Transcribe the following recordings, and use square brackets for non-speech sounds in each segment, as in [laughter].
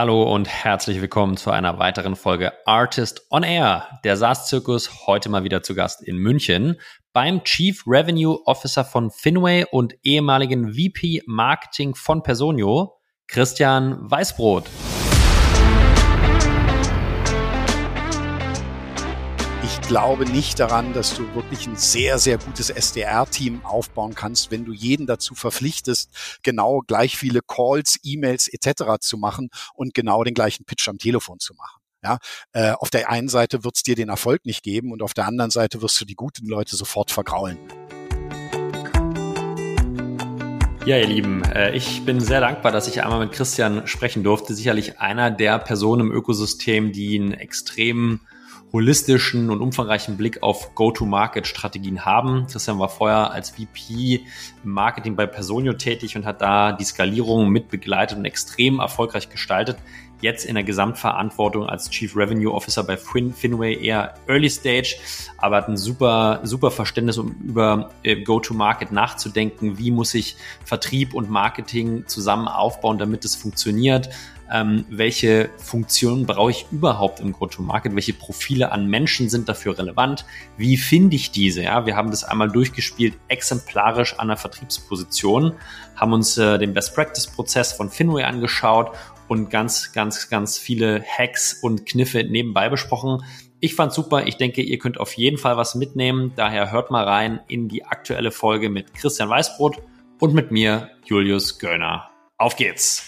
Hallo und herzlich willkommen zu einer weiteren Folge Artist on Air. Der SaaS-Zirkus heute mal wieder zu Gast in München beim Chief Revenue Officer von Finway und ehemaligen VP Marketing von Personio, Christian Weißbrot. Ich glaube nicht daran, dass du wirklich ein sehr, sehr gutes SDR-Team aufbauen kannst, wenn du jeden dazu verpflichtest, genau gleich viele Calls, E-Mails etc. zu machen und genau den gleichen Pitch am Telefon zu machen. Ja, äh, auf der einen Seite wird es dir den Erfolg nicht geben und auf der anderen Seite wirst du die guten Leute sofort vergraulen. Ja, ihr Lieben, äh, ich bin sehr dankbar, dass ich einmal mit Christian sprechen durfte. Sicherlich einer der Personen im Ökosystem, die einen extremen holistischen und umfangreichen Blick auf Go-to-Market-Strategien haben. Christian war vorher als VP im Marketing bei Personio tätig und hat da die Skalierung mit begleitet und extrem erfolgreich gestaltet. Jetzt in der Gesamtverantwortung als Chief Revenue Officer bei fin Finway eher Early Stage, aber hat ein super, super Verständnis, um über äh, Go-to-Market nachzudenken. Wie muss ich Vertrieb und Marketing zusammen aufbauen, damit es funktioniert? Ähm, welche Funktionen brauche ich überhaupt im Go-to-Market, welche Profile an Menschen sind dafür relevant, wie finde ich diese, ja, wir haben das einmal durchgespielt, exemplarisch an der Vertriebsposition, haben uns äh, den Best-Practice-Prozess von Finway angeschaut und ganz, ganz, ganz viele Hacks und Kniffe nebenbei besprochen. Ich fand super. Ich denke, ihr könnt auf jeden Fall was mitnehmen. Daher hört mal rein in die aktuelle Folge mit Christian Weißbrot und mit mir, Julius Göllner. Auf geht's!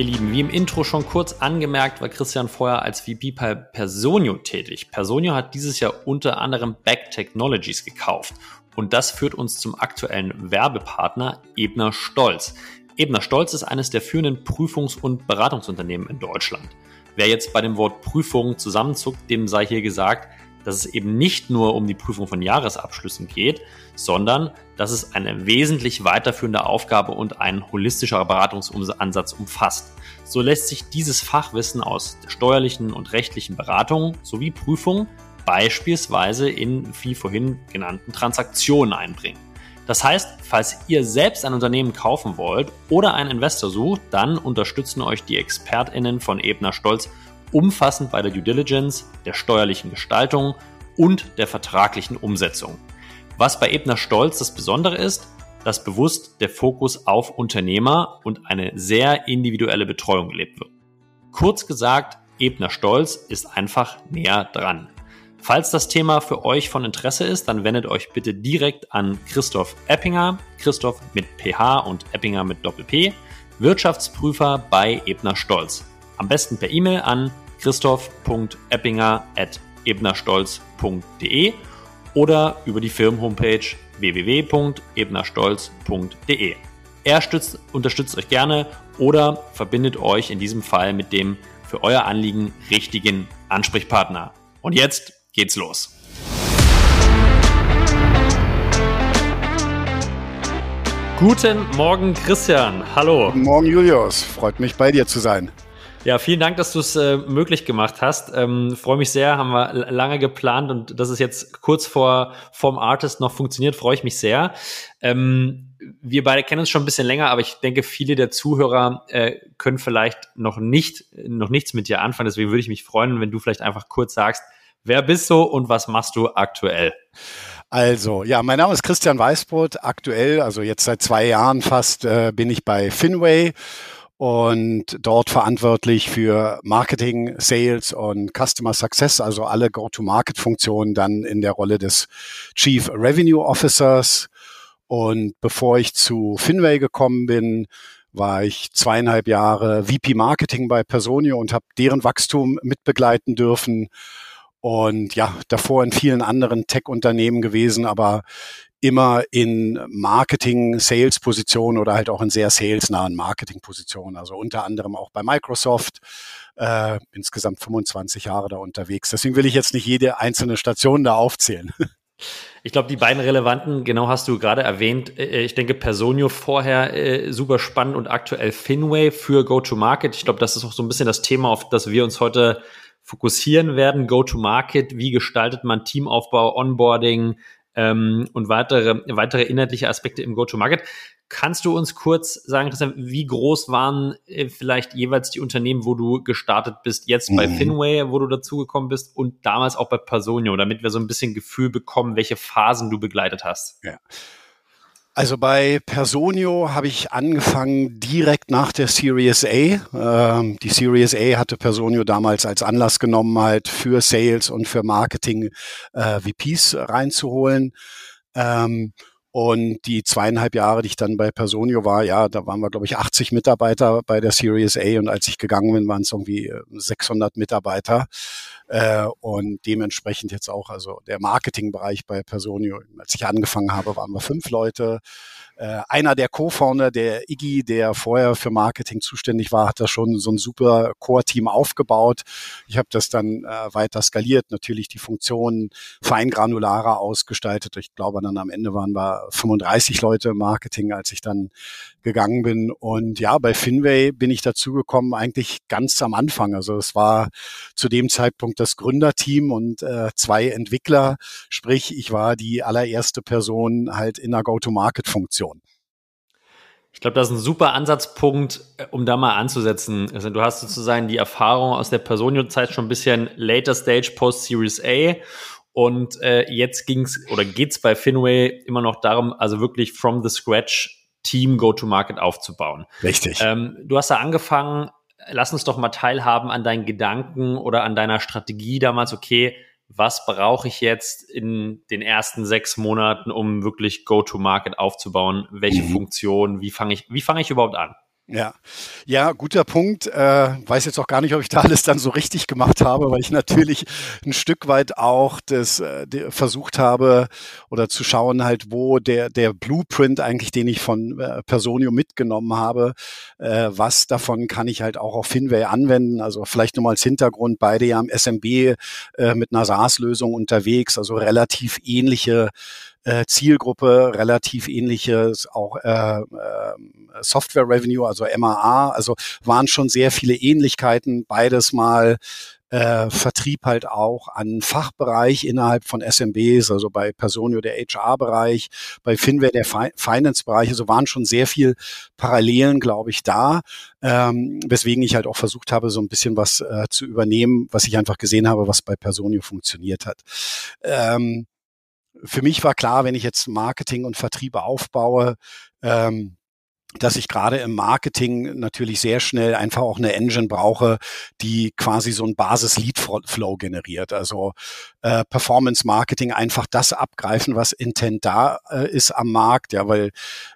Ihr Lieben, wie im Intro schon kurz angemerkt, war Christian vorher als VP bei Personio tätig. Personio hat dieses Jahr unter anderem Back Technologies gekauft. Und das führt uns zum aktuellen Werbepartner Ebner Stolz. Ebner Stolz ist eines der führenden Prüfungs- und Beratungsunternehmen in Deutschland. Wer jetzt bei dem Wort Prüfung zusammenzuckt, dem sei hier gesagt, dass es eben nicht nur um die Prüfung von Jahresabschlüssen geht, sondern dass es eine wesentlich weiterführende Aufgabe und ein holistischer Beratungsansatz umfasst. So lässt sich dieses Fachwissen aus steuerlichen und rechtlichen Beratung sowie Prüfung beispielsweise in wie vorhin genannten Transaktionen einbringen. Das heißt, falls ihr selbst ein Unternehmen kaufen wollt oder einen Investor sucht, dann unterstützen euch die ExpertInnen von Ebner Stolz umfassend bei der Due Diligence, der steuerlichen Gestaltung und der vertraglichen Umsetzung. Was bei Ebner Stolz das Besondere ist, dass bewusst der Fokus auf Unternehmer und eine sehr individuelle Betreuung gelebt wird. Kurz gesagt, Ebner Stolz ist einfach näher dran. Falls das Thema für euch von Interesse ist, dann wendet euch bitte direkt an Christoph Eppinger, Christoph mit PH und Eppinger mit Doppel-P, Wirtschaftsprüfer bei Ebner Stolz. Am besten per E-Mail an christoph.eppinger.ebnerstolz.de oder über die Firmenhomepage www.ebnerstolz.de. Er stützt, unterstützt euch gerne oder verbindet euch in diesem Fall mit dem für euer Anliegen richtigen Ansprechpartner. Und jetzt geht's los. Guten Morgen, Christian. Hallo. Guten Morgen, Julius. Freut mich, bei dir zu sein. Ja, vielen Dank, dass du es äh, möglich gemacht hast. Ähm, Freue mich sehr, haben wir lange geplant und dass es jetzt kurz vor vom Artist noch funktioniert, freue ich mich sehr. Ähm, wir beide kennen uns schon ein bisschen länger, aber ich denke, viele der Zuhörer äh, können vielleicht noch nicht noch nichts mit dir anfangen. Deswegen würde ich mich freuen, wenn du vielleicht einfach kurz sagst, wer bist du und was machst du aktuell? Also, ja, mein Name ist Christian Weißbrot. Aktuell, also jetzt seit zwei Jahren fast, äh, bin ich bei Finway und dort verantwortlich für Marketing, Sales und Customer Success, also alle Go-to-Market-Funktionen dann in der Rolle des Chief Revenue Officers. Und bevor ich zu Finway gekommen bin, war ich zweieinhalb Jahre VP Marketing bei Personio und habe deren Wachstum mitbegleiten dürfen. Und ja, davor in vielen anderen Tech-Unternehmen gewesen, aber immer in Marketing-Sales-Positionen oder halt auch in sehr salesnahen Marketing-Positionen. Also unter anderem auch bei Microsoft, äh, insgesamt 25 Jahre da unterwegs. Deswegen will ich jetzt nicht jede einzelne Station da aufzählen. [laughs] Ich glaube, die beiden relevanten, genau hast du gerade erwähnt. Äh, ich denke, Personio vorher äh, super spannend und aktuell Finway für Go-to-Market. Ich glaube, das ist auch so ein bisschen das Thema, auf das wir uns heute fokussieren werden. Go-to-Market, wie gestaltet man Teamaufbau, Onboarding ähm, und weitere, weitere inhaltliche Aspekte im Go-to-Market. Kannst du uns kurz sagen, Christian, wie groß waren äh, vielleicht jeweils die Unternehmen, wo du gestartet bist, jetzt bei mhm. Finway, wo du dazugekommen bist und damals auch bei Personio, damit wir so ein bisschen Gefühl bekommen, welche Phasen du begleitet hast? Ja. Also bei Personio habe ich angefangen direkt nach der Series A. Ähm, die Series A hatte Personio damals als Anlass genommen, halt für Sales und für Marketing äh, VPs reinzuholen. Ähm, und die zweieinhalb Jahre, die ich dann bei Personio war, ja, da waren wir, glaube ich, 80 Mitarbeiter bei der Series A und als ich gegangen bin, waren es irgendwie 600 äh, Mitarbeiter. Äh, und dementsprechend jetzt auch, also der Marketingbereich bei Personio, als ich angefangen habe, waren wir fünf Leute. Äh, einer der Co-Founder, der Iggy, der vorher für Marketing zuständig war, hat da schon so ein super Core-Team aufgebaut. Ich habe das dann äh, weiter skaliert, natürlich die Funktionen feingranularer ausgestaltet. Ich glaube, dann am Ende waren wir 35 Leute im Marketing, als ich dann gegangen bin. Und ja, bei Finway bin ich dazugekommen eigentlich ganz am Anfang. Also es war zu dem Zeitpunkt das Gründerteam und äh, zwei Entwickler. Sprich, ich war die allererste Person halt in der Go-to-Market-Funktion. Ich glaube, das ist ein super Ansatzpunkt, äh, um da mal anzusetzen. Also du hast sozusagen die Erfahrung aus der Personio-Zeit schon ein bisschen later Stage Post Series A und äh, jetzt ging's oder geht's bei Finway immer noch darum, also wirklich from the scratch Team Go-to-Market aufzubauen. Richtig. Ähm, du hast da angefangen. Lass uns doch mal teilhaben an deinen Gedanken oder an deiner Strategie damals. Okay, was brauche ich jetzt in den ersten sechs Monaten, um wirklich Go-to-Market aufzubauen? Welche mhm. Funktion? Wie fange ich, wie fange ich überhaupt an? Ja, ja, guter Punkt. Äh, weiß jetzt auch gar nicht, ob ich da alles dann so richtig gemacht habe, weil ich natürlich ein Stück weit auch das äh, versucht habe oder zu schauen halt, wo der der Blueprint eigentlich, den ich von äh, Personio mitgenommen habe, äh, was davon kann ich halt auch auf Finway anwenden. Also vielleicht nur mal als Hintergrund, beide ja im SMB äh, mit einer SaaS-Lösung unterwegs, also relativ ähnliche äh, Zielgruppe, relativ ähnliches auch äh, äh, Software Revenue, also MAA. Also waren schon sehr viele Ähnlichkeiten, beides mal äh, Vertrieb halt auch an Fachbereich innerhalb von SMBs, also bei Personio der HR-Bereich, bei Finware der Fi Finance-Bereich, also waren schon sehr viel Parallelen, glaube ich, da, ähm, weswegen ich halt auch versucht habe, so ein bisschen was äh, zu übernehmen, was ich einfach gesehen habe, was bei Personio funktioniert hat. Ähm, für mich war klar, wenn ich jetzt Marketing und Vertriebe aufbaue, ähm, dass ich gerade im Marketing natürlich sehr schnell einfach auch eine Engine brauche, die quasi so ein Basis-Lead-Flow generiert. Also äh, Performance-Marketing einfach das abgreifen, was Intent da äh, ist am Markt, ja, weil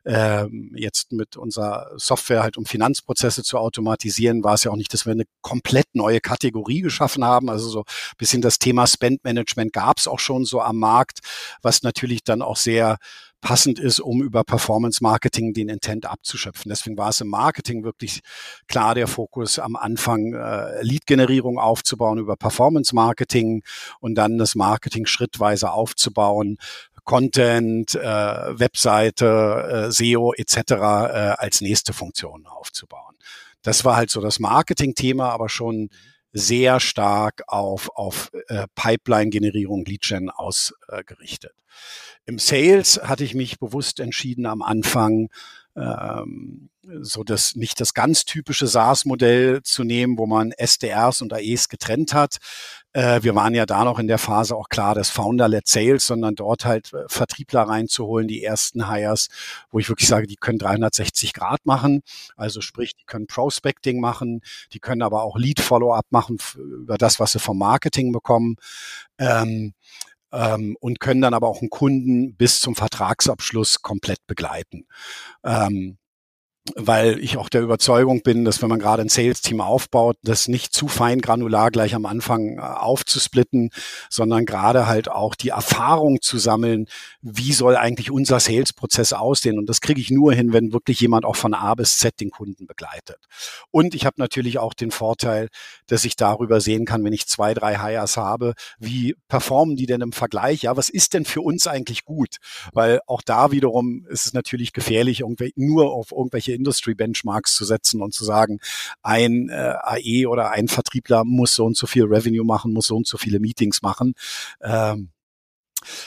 äh, jetzt mit unserer Software halt um Finanzprozesse zu automatisieren, war es ja auch nicht, dass wir eine komplett neue Kategorie geschaffen haben. Also so bisschen das Thema Spend-Management gab es auch schon so am Markt, was natürlich dann auch sehr passend ist, um über Performance Marketing den Intent abzuschöpfen. Deswegen war es im Marketing wirklich klar der Fokus am Anfang, äh, Lead-Generierung aufzubauen über Performance Marketing und dann das Marketing schrittweise aufzubauen, Content, äh, Webseite, äh, SEO etc. Äh, als nächste Funktion aufzubauen. Das war halt so das Marketing-Thema, aber schon sehr stark auf, auf äh, Pipeline-Generierung, Lead-Gen ausgerichtet. Im Sales hatte ich mich bewusst entschieden am Anfang, ähm, so das nicht das ganz typische SaaS-Modell zu nehmen, wo man SDRs und AEs getrennt hat. Äh, wir waren ja da noch in der Phase auch klar, das Founder-led Sales, sondern dort halt äh, Vertriebler reinzuholen, die ersten Hires, wo ich wirklich sage, die können 360 Grad machen. Also sprich, die können Prospecting machen, die können aber auch Lead-Follow-up machen über das, was sie vom Marketing bekommen. Ähm, ähm, und können dann aber auch einen Kunden bis zum Vertragsabschluss komplett begleiten. Ähm, weil ich auch der Überzeugung bin, dass wenn man gerade ein Sales-Team aufbaut, das nicht zu fein granular gleich am Anfang äh, aufzusplitten, sondern gerade halt auch die Erfahrung zu sammeln, wie soll eigentlich unser Sales-Prozess aussehen. Und das kriege ich nur hin, wenn wirklich jemand auch von A bis Z den Kunden begleitet. Und ich habe natürlich auch den Vorteil, dass ich darüber sehen kann, wenn ich zwei, drei Hires habe, wie performen die denn im Vergleich? Ja, was ist denn für uns eigentlich gut? Weil auch da wiederum ist es natürlich gefährlich, nur auf irgendwelche Industry Benchmarks zu setzen und zu sagen, ein äh, AE oder ein Vertriebler muss so und so viel Revenue machen, muss so und so viele Meetings machen. Ähm,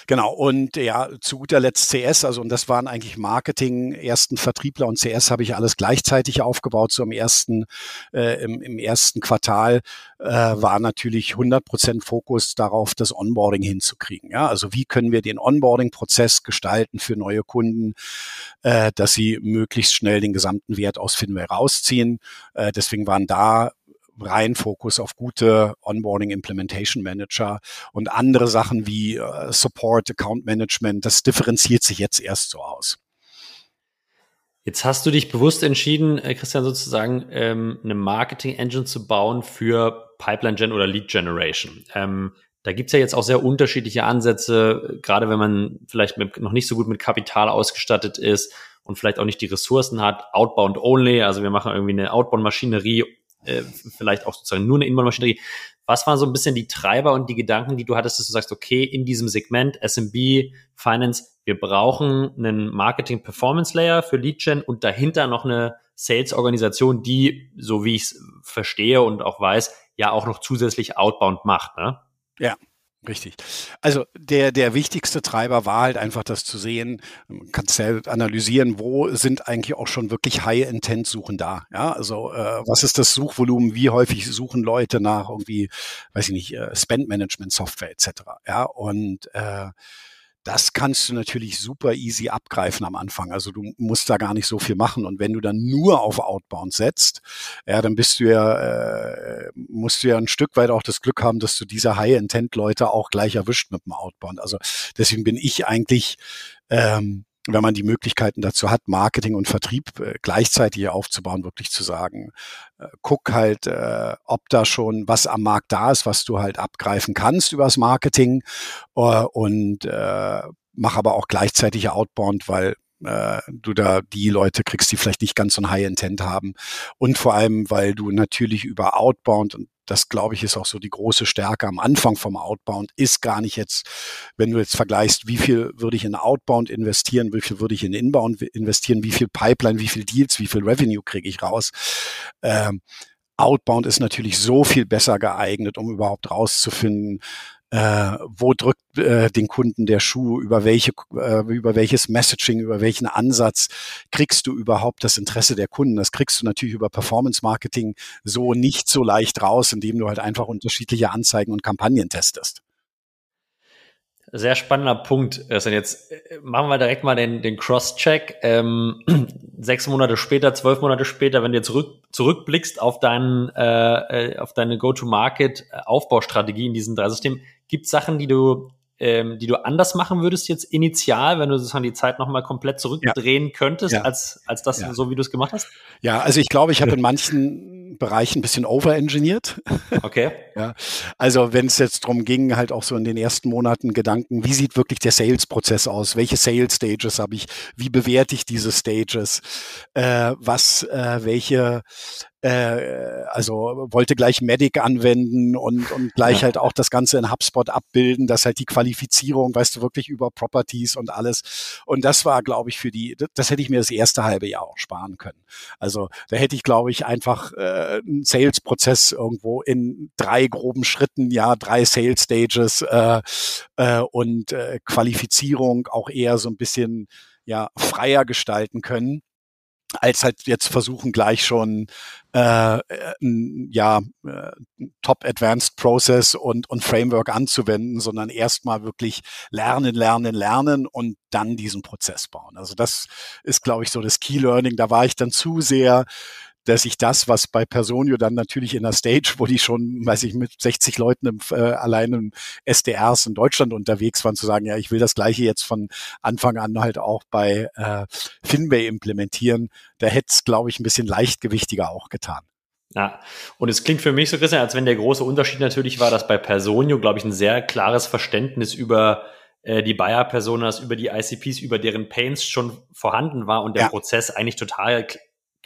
Genau, und ja, zu guter Letzt CS, also und das waren eigentlich Marketing, ersten Vertriebler und CS habe ich alles gleichzeitig aufgebaut, so im ersten, äh, im, im ersten Quartal äh, war natürlich 100 Prozent Fokus darauf, das Onboarding hinzukriegen. Ja, also wie können wir den Onboarding-Prozess gestalten für neue Kunden, äh, dass sie möglichst schnell den gesamten Wert aus Finway rausziehen. Äh, deswegen waren da rein Fokus auf gute Onboarding Implementation Manager und andere Sachen wie äh, Support, Account Management, das differenziert sich jetzt erst so aus. Jetzt hast du dich bewusst entschieden, äh, Christian, sozusagen ähm, eine Marketing-Engine zu bauen für Pipeline-Gen oder Lead-Generation. Ähm, da gibt's ja jetzt auch sehr unterschiedliche Ansätze, gerade wenn man vielleicht mit, noch nicht so gut mit Kapital ausgestattet ist und vielleicht auch nicht die Ressourcen hat. Outbound only, also wir machen irgendwie eine Outbound-Maschinerie äh, vielleicht auch sozusagen nur eine Inbound-Maschinerie. Was waren so ein bisschen die Treiber und die Gedanken, die du hattest, dass du sagst, okay, in diesem Segment SMB, Finance, wir brauchen einen Marketing-Performance-Layer für Lead-Gen und dahinter noch eine Sales-Organisation, die, so wie ich es verstehe und auch weiß, ja auch noch zusätzlich Outbound macht. Ne? Ja, Richtig. Also der, der wichtigste Treiber war halt einfach das zu sehen, man kann ja analysieren, wo sind eigentlich auch schon wirklich High-Intent-Suchen da. Ja, also äh, was ist das Suchvolumen, wie häufig suchen Leute nach irgendwie, weiß ich nicht, äh, Spend-Management-Software etc. Ja, und äh, das kannst du natürlich super easy abgreifen am Anfang. Also du musst da gar nicht so viel machen. Und wenn du dann nur auf Outbound setzt, ja, dann bist du ja, äh, musst du ja ein Stück weit auch das Glück haben, dass du diese High-Intent-Leute auch gleich erwischt mit dem Outbound. Also deswegen bin ich eigentlich ähm, wenn man die Möglichkeiten dazu hat, Marketing und Vertrieb äh, gleichzeitig aufzubauen, wirklich zu sagen, äh, guck halt, äh, ob da schon was am Markt da ist, was du halt abgreifen kannst übers Marketing äh, und äh, mach aber auch gleichzeitig Outbound, weil äh, du da die Leute kriegst, die vielleicht nicht ganz so ein High Intent haben. Und vor allem, weil du natürlich über Outbound, und das glaube ich ist auch so die große Stärke am Anfang vom Outbound, ist gar nicht jetzt, wenn du jetzt vergleichst, wie viel würde ich in Outbound investieren, wie viel würde ich in Inbound investieren, wie viel Pipeline, wie viel Deals, wie viel Revenue kriege ich raus. Ähm, Outbound ist natürlich so viel besser geeignet, um überhaupt rauszufinden, äh, wo drückt äh, den Kunden der Schuh, über welche, äh, über welches Messaging, über welchen Ansatz kriegst du überhaupt das Interesse der Kunden. Das kriegst du natürlich über Performance Marketing so nicht so leicht raus, indem du halt einfach unterschiedliche Anzeigen und Kampagnen testest. Sehr spannender Punkt. Also jetzt äh, machen wir direkt mal den, den Cross-Check. Ähm, [clears throat] sechs Monate später, zwölf Monate später, wenn du jetzt zurück, zurückblickst auf, deinen, äh, äh auf deine Go-to-Market-Aufbaustrategie in diesen drei Systemen, gibt es Sachen, die du, ähm, die du anders machen würdest jetzt initial, wenn du sozusagen die Zeit nochmal komplett zurückdrehen ja. könntest, ja. als, als das, ja. so wie du es gemacht hast? Ja, also ich glaube, ich habe in manchen Bereichen ein bisschen overengineert. Okay. [laughs] ja. Also wenn es jetzt darum ging, halt auch so in den ersten Monaten Gedanken, wie sieht wirklich der Sales-Prozess aus? Welche Sales-Stages habe ich? Wie bewerte ich diese Stages? Äh, was, äh, welche äh, also wollte gleich Medic anwenden und, und gleich halt auch das Ganze in HubSpot abbilden, dass halt die Qualifizierung, weißt du, wirklich über Properties und alles. Und das war, glaube ich, für die, das hätte ich mir das erste halbe Jahr auch sparen können. Also da hätte ich, glaube ich, einfach äh, einen Sales-Prozess irgendwo in drei groben Schritten, ja, drei Sales-Stages äh, äh, und äh, Qualifizierung auch eher so ein bisschen ja freier gestalten können als halt jetzt versuchen gleich schon äh, ja äh, Top Advanced Process und und Framework anzuwenden, sondern erstmal wirklich lernen, lernen, lernen und dann diesen Prozess bauen. Also das ist, glaube ich, so das Key Learning. Da war ich dann zu sehr dass ich das, was bei Personio dann natürlich in der Stage, wo die schon, weiß ich, mit 60 Leuten im, äh, allein im SDRs in Deutschland unterwegs waren, zu sagen, ja, ich will das gleiche jetzt von Anfang an halt auch bei äh, Finbay implementieren, da hätte es, glaube ich, ein bisschen leichtgewichtiger auch getan. Ja, und es klingt für mich so, Christian, als wenn der große Unterschied natürlich war, dass bei Personio, glaube ich, ein sehr klares Verständnis über äh, die Buyer-Personas, über die ICPs, über deren Pains schon vorhanden war und der ja. Prozess eigentlich total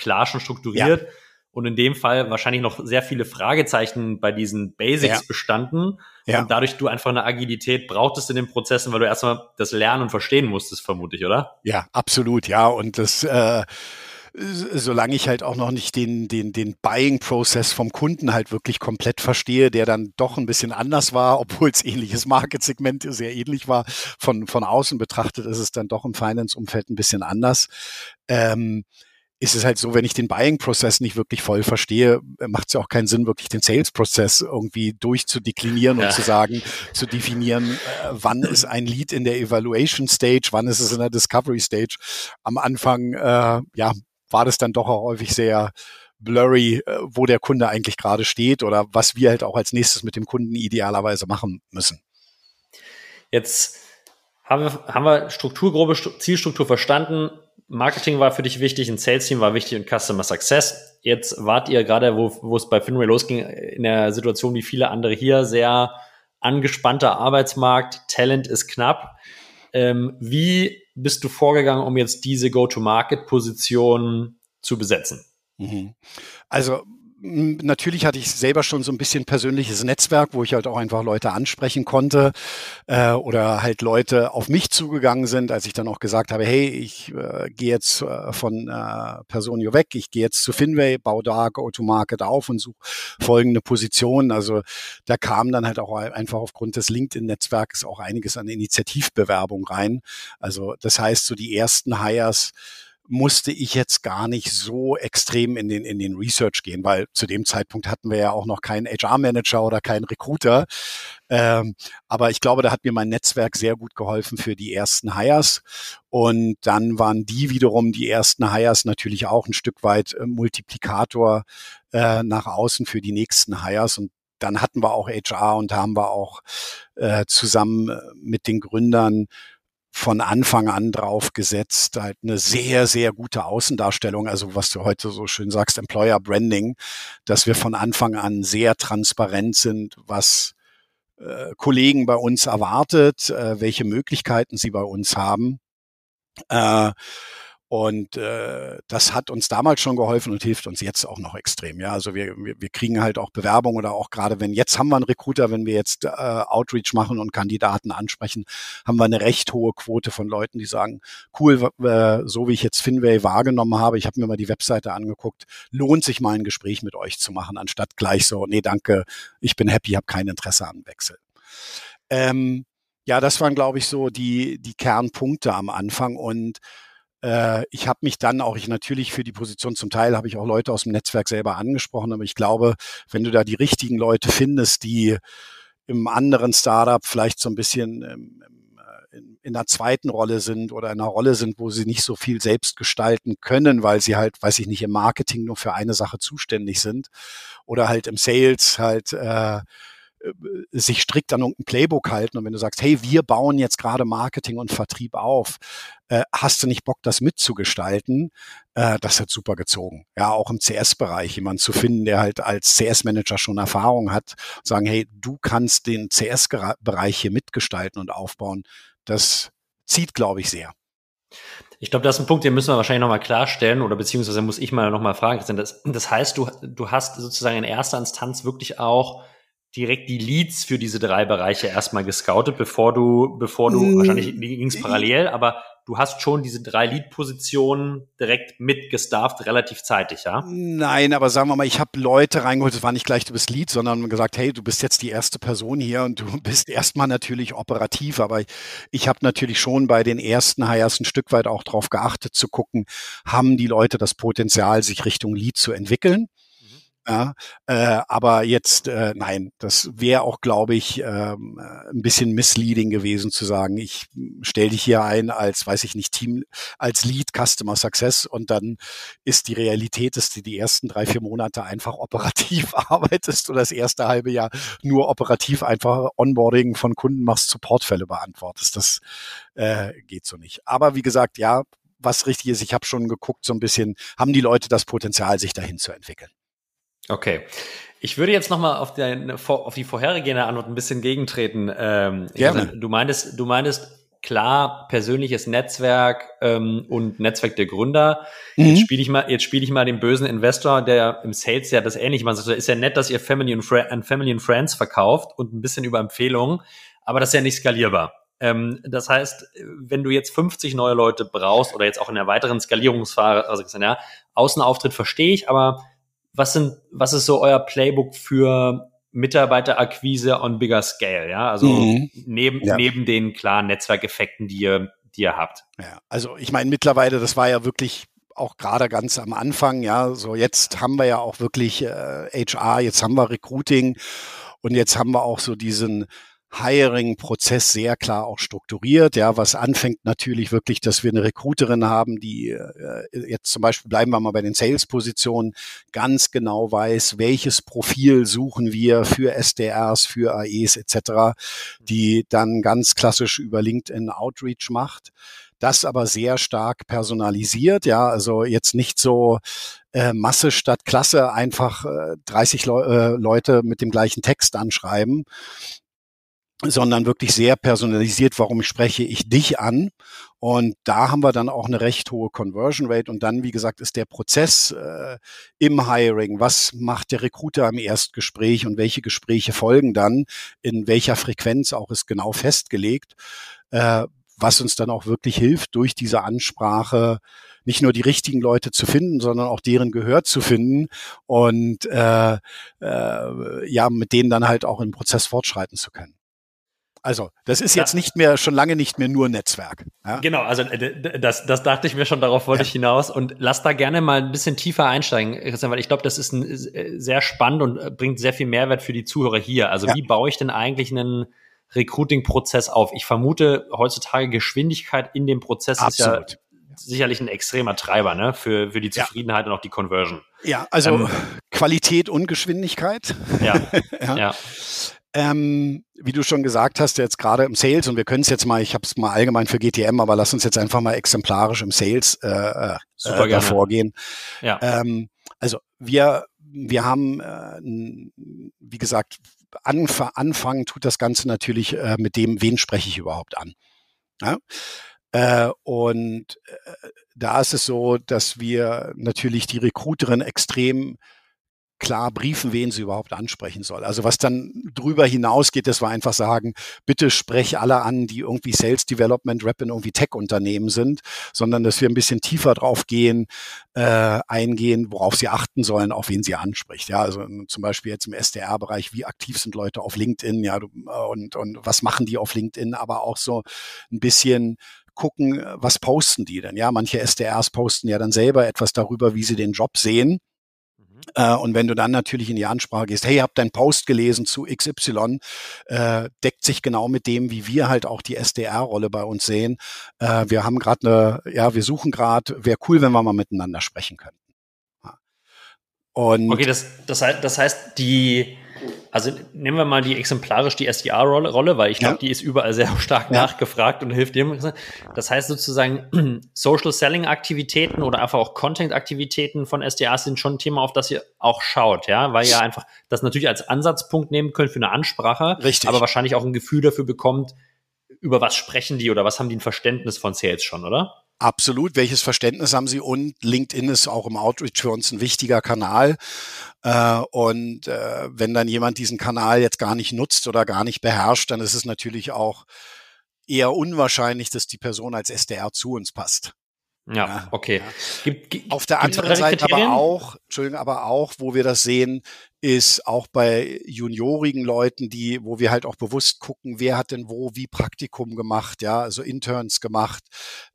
klar schon strukturiert. Ja. Und in dem Fall wahrscheinlich noch sehr viele Fragezeichen bei diesen Basics ja. bestanden. Ja. Und dadurch du einfach eine Agilität brauchtest in den Prozessen, weil du erstmal das lernen und verstehen musstest, vermute ich, oder? Ja, absolut, ja. Und das äh, solange ich halt auch noch nicht den, den, den Buying-Prozess vom Kunden halt wirklich komplett verstehe, der dann doch ein bisschen anders war, [laughs] obwohl es ähnliches Marketsegment sehr ähnlich war. Von, von außen betrachtet ist es dann doch im Finance-Umfeld ein bisschen anders. Ähm, ist es halt so, wenn ich den Buying-Prozess nicht wirklich voll verstehe, macht es ja auch keinen Sinn, wirklich den Sales-Prozess irgendwie durchzudeklinieren ja. und zu sagen, zu definieren, äh, wann ist ein Lead in der Evaluation Stage, wann ist es in der Discovery Stage. Am Anfang, äh, ja, war das dann doch auch häufig sehr blurry, äh, wo der Kunde eigentlich gerade steht oder was wir halt auch als nächstes mit dem Kunden idealerweise machen müssen. Jetzt haben wir, haben wir Struktur, grobe Zielstruktur verstanden. Marketing war für dich wichtig, ein Sales-Team war wichtig und Customer Success. Jetzt wart ihr gerade, wo, wo es bei Finway losging, in der Situation wie viele andere hier, sehr angespannter Arbeitsmarkt, Talent ist knapp. Ähm, wie bist du vorgegangen, um jetzt diese Go-to-Market-Position zu besetzen? Mhm. Also natürlich hatte ich selber schon so ein bisschen persönliches Netzwerk, wo ich halt auch einfach Leute ansprechen konnte äh, oder halt Leute auf mich zugegangen sind, als ich dann auch gesagt habe, hey, ich äh, gehe jetzt äh, von äh, Personio weg, ich gehe jetzt zu Finway, baue da Go-to-Market auf und suche folgende Positionen. Also da kam dann halt auch einfach aufgrund des LinkedIn-Netzwerks auch einiges an Initiativbewerbung rein. Also das heißt, so die ersten Hires musste ich jetzt gar nicht so extrem in den, in den Research gehen, weil zu dem Zeitpunkt hatten wir ja auch noch keinen HR-Manager oder keinen Recruiter. Ähm, aber ich glaube, da hat mir mein Netzwerk sehr gut geholfen für die ersten Hires. Und dann waren die wiederum die ersten Hires natürlich auch ein Stück weit äh, Multiplikator äh, nach außen für die nächsten Hires. Und dann hatten wir auch HR und haben wir auch äh, zusammen äh, mit den Gründern von Anfang an drauf gesetzt, halt eine sehr, sehr gute Außendarstellung, also was du heute so schön sagst, Employer Branding, dass wir von Anfang an sehr transparent sind, was äh, Kollegen bei uns erwartet, äh, welche Möglichkeiten sie bei uns haben. Äh, und äh, das hat uns damals schon geholfen und hilft uns jetzt auch noch extrem. Ja, also wir, wir, wir kriegen halt auch Bewerbungen oder auch gerade wenn jetzt haben wir einen Recruiter, wenn wir jetzt äh, Outreach machen und Kandidaten ansprechen, haben wir eine recht hohe Quote von Leuten, die sagen, cool, äh, so wie ich jetzt Finway wahrgenommen habe, ich habe mir mal die Webseite angeguckt, lohnt sich mal ein Gespräch mit euch zu machen, anstatt gleich so, nee, danke, ich bin happy, habe kein Interesse an Wechsel. Ähm, ja, das waren, glaube ich, so die, die Kernpunkte am Anfang und äh, ich habe mich dann auch, ich natürlich für die Position zum Teil habe ich auch Leute aus dem Netzwerk selber angesprochen, aber ich glaube, wenn du da die richtigen Leute findest, die im anderen Startup vielleicht so ein bisschen ähm, in, in einer zweiten Rolle sind oder in einer Rolle sind, wo sie nicht so viel selbst gestalten können, weil sie halt, weiß ich nicht, im Marketing nur für eine Sache zuständig sind oder halt im Sales halt äh, äh, sich strikt an irgendein Playbook halten und wenn du sagst, hey, wir bauen jetzt gerade Marketing und Vertrieb auf, äh, hast du nicht Bock, das mitzugestalten? Äh, das hat super gezogen. Ja, auch im CS-Bereich jemand zu finden, der halt als CS-Manager schon Erfahrung hat, sagen, hey, du kannst den CS-Bereich hier mitgestalten und aufbauen. Das zieht, glaube ich, sehr. Ich glaube, das ist ein Punkt, den müssen wir wahrscheinlich nochmal klarstellen oder beziehungsweise muss ich mal nochmal fragen. Das, das heißt, du, du hast sozusagen in erster Instanz wirklich auch direkt die Leads für diese drei Bereiche erstmal gescoutet, bevor du, bevor du, mm. wahrscheinlich ging es parallel, aber du hast schon diese drei Lead-Positionen direkt mitgestafft, relativ zeitig, ja? Nein, aber sagen wir mal, ich habe Leute reingeholt, es war nicht gleich, du bist Lead, sondern gesagt, hey, du bist jetzt die erste Person hier und du [laughs] bist erstmal natürlich operativ, aber ich habe natürlich schon bei den ersten Hires ein Stück weit auch darauf geachtet zu gucken, haben die Leute das Potenzial, sich Richtung Lead zu entwickeln? Ja, äh, aber jetzt, äh, nein, das wäre auch, glaube ich, ähm, äh, ein bisschen misleading gewesen zu sagen, ich stelle dich hier ein als, weiß ich nicht, Team, als Lead Customer Success und dann ist die Realität, dass du die ersten drei, vier Monate einfach operativ [laughs] arbeitest oder das erste halbe Jahr nur operativ einfach Onboarding von Kunden machst, Supportfälle beantwortest. Das äh, geht so nicht. Aber wie gesagt, ja, was richtig ist, ich habe schon geguckt, so ein bisschen, haben die Leute das Potenzial, sich dahin zu entwickeln. Okay. Ich würde jetzt nochmal auf, auf die vorhergehende Antwort ein bisschen gegentreten. Ähm, Gerne. Du meintest, du meintest klar persönliches Netzwerk ähm, und Netzwerk der Gründer. Mhm. Jetzt spiele ich mal, jetzt spiele ich mal den bösen Investor, der im Sales ja das ähnliche macht. Also ist ja nett, dass ihr Family und, Family and Friends verkauft und ein bisschen über Empfehlungen, aber das ist ja nicht skalierbar. Ähm, das heißt, wenn du jetzt 50 neue Leute brauchst oder jetzt auch in der weiteren Skalierungsphase, also ja, Außenauftritt verstehe ich, aber was sind, was ist so euer Playbook für Mitarbeiterakquise on bigger scale, ja? Also mhm. neben, ja. neben den klaren Netzwerkeffekten, die ihr, die ihr habt. Ja, also ich meine, mittlerweile, das war ja wirklich auch gerade ganz am Anfang, ja, so jetzt haben wir ja auch wirklich äh, HR, jetzt haben wir Recruiting und jetzt haben wir auch so diesen Hiring-Prozess sehr klar auch strukturiert, ja, was anfängt natürlich wirklich, dass wir eine Recruiterin haben, die äh, jetzt zum Beispiel bleiben wir mal bei den Sales-Positionen, ganz genau weiß, welches Profil suchen wir für SDRs, für AEs etc., die dann ganz klassisch über LinkedIn Outreach macht das aber sehr stark personalisiert, ja, also jetzt nicht so äh, Masse statt Klasse einfach äh, 30 Le äh, Leute mit dem gleichen Text anschreiben, sondern wirklich sehr personalisiert, warum spreche ich dich an? Und da haben wir dann auch eine recht hohe Conversion Rate. Und dann, wie gesagt, ist der Prozess äh, im Hiring, was macht der Recruiter im Erstgespräch und welche Gespräche folgen dann, in welcher Frequenz auch ist genau festgelegt, äh, was uns dann auch wirklich hilft, durch diese Ansprache nicht nur die richtigen Leute zu finden, sondern auch deren Gehör zu finden und äh, äh, ja, mit denen dann halt auch im Prozess fortschreiten zu können. Also, das ist jetzt nicht mehr, schon lange nicht mehr nur Netzwerk. Ja? Genau, also äh, das, das dachte ich mir schon, darauf wollte ja. ich hinaus. Und lass da gerne mal ein bisschen tiefer einsteigen, Christian, weil ich glaube, das ist ein, äh, sehr spannend und äh, bringt sehr viel Mehrwert für die Zuhörer hier. Also, ja. wie baue ich denn eigentlich einen Recruiting-Prozess auf? Ich vermute, heutzutage Geschwindigkeit in dem Prozess Absolut. ist ja sicherlich ein extremer Treiber ne? für, für die Zufriedenheit und auch die Conversion. Ja, also ähm, Qualität und Geschwindigkeit. Ja, [laughs] ja. ja. Ähm, wie du schon gesagt hast, jetzt gerade im Sales, und wir können es jetzt mal, ich habe es mal allgemein für GTM, aber lass uns jetzt einfach mal exemplarisch im Sales äh, äh, Super äh, vorgehen. Ja. Ähm, also wir, wir haben, äh, wie gesagt, anf anfangen tut das Ganze natürlich äh, mit dem, wen spreche ich überhaupt an. Ja? Äh, und äh, da ist es so, dass wir natürlich die Recruiterin extrem klar briefen, wen sie überhaupt ansprechen soll. Also was dann drüber hinausgeht, das war einfach sagen, bitte sprech alle an, die irgendwie Sales Development Rep in irgendwie Tech-Unternehmen sind, sondern dass wir ein bisschen tiefer drauf gehen, äh, eingehen, worauf sie achten sollen, auf wen sie anspricht. Ja, also zum Beispiel jetzt im SDR-Bereich, wie aktiv sind Leute auf LinkedIn, ja, und, und was machen die auf LinkedIn, aber auch so ein bisschen gucken, was posten die denn? Ja, manche SDRs posten ja dann selber etwas darüber, wie sie den Job sehen. Äh, und wenn du dann natürlich in die Ansprache gehst, hey, habt deinen Post gelesen zu XY, äh, deckt sich genau mit dem, wie wir halt auch die SDR-Rolle bei uns sehen. Äh, wir haben gerade eine, ja, wir suchen gerade, wäre cool, wenn wir mal miteinander sprechen könnten. Ja. Und okay, das, das, heißt, das heißt, die also nehmen wir mal die exemplarisch die SDR-Rolle, weil ich glaube, ja. die ist überall sehr [laughs] stark ja. nachgefragt und hilft dem. Das heißt sozusagen, [clears throat] Social Selling-Aktivitäten oder einfach auch Content-Aktivitäten von SDRs sind schon ein Thema, auf das ihr auch schaut, ja, weil ihr einfach das natürlich als Ansatzpunkt nehmen könnt für eine Ansprache, Richtig. aber wahrscheinlich auch ein Gefühl dafür bekommt, über was sprechen die oder was haben die ein Verständnis von Sales schon, oder? Absolut. Welches Verständnis haben Sie? Und LinkedIn ist auch im Outreach für uns ein wichtiger Kanal. Äh, und äh, wenn dann jemand diesen Kanal jetzt gar nicht nutzt oder gar nicht beherrscht, dann ist es natürlich auch eher unwahrscheinlich, dass die Person als SDR zu uns passt. Ja, okay. Gibt, gibt, Auf der anderen Seite Kriterien? aber auch, Entschuldigung, aber auch, wo wir das sehen, ist auch bei juniorigen Leuten, die, wo wir halt auch bewusst gucken, wer hat denn wo wie Praktikum gemacht, ja, also Interns gemacht,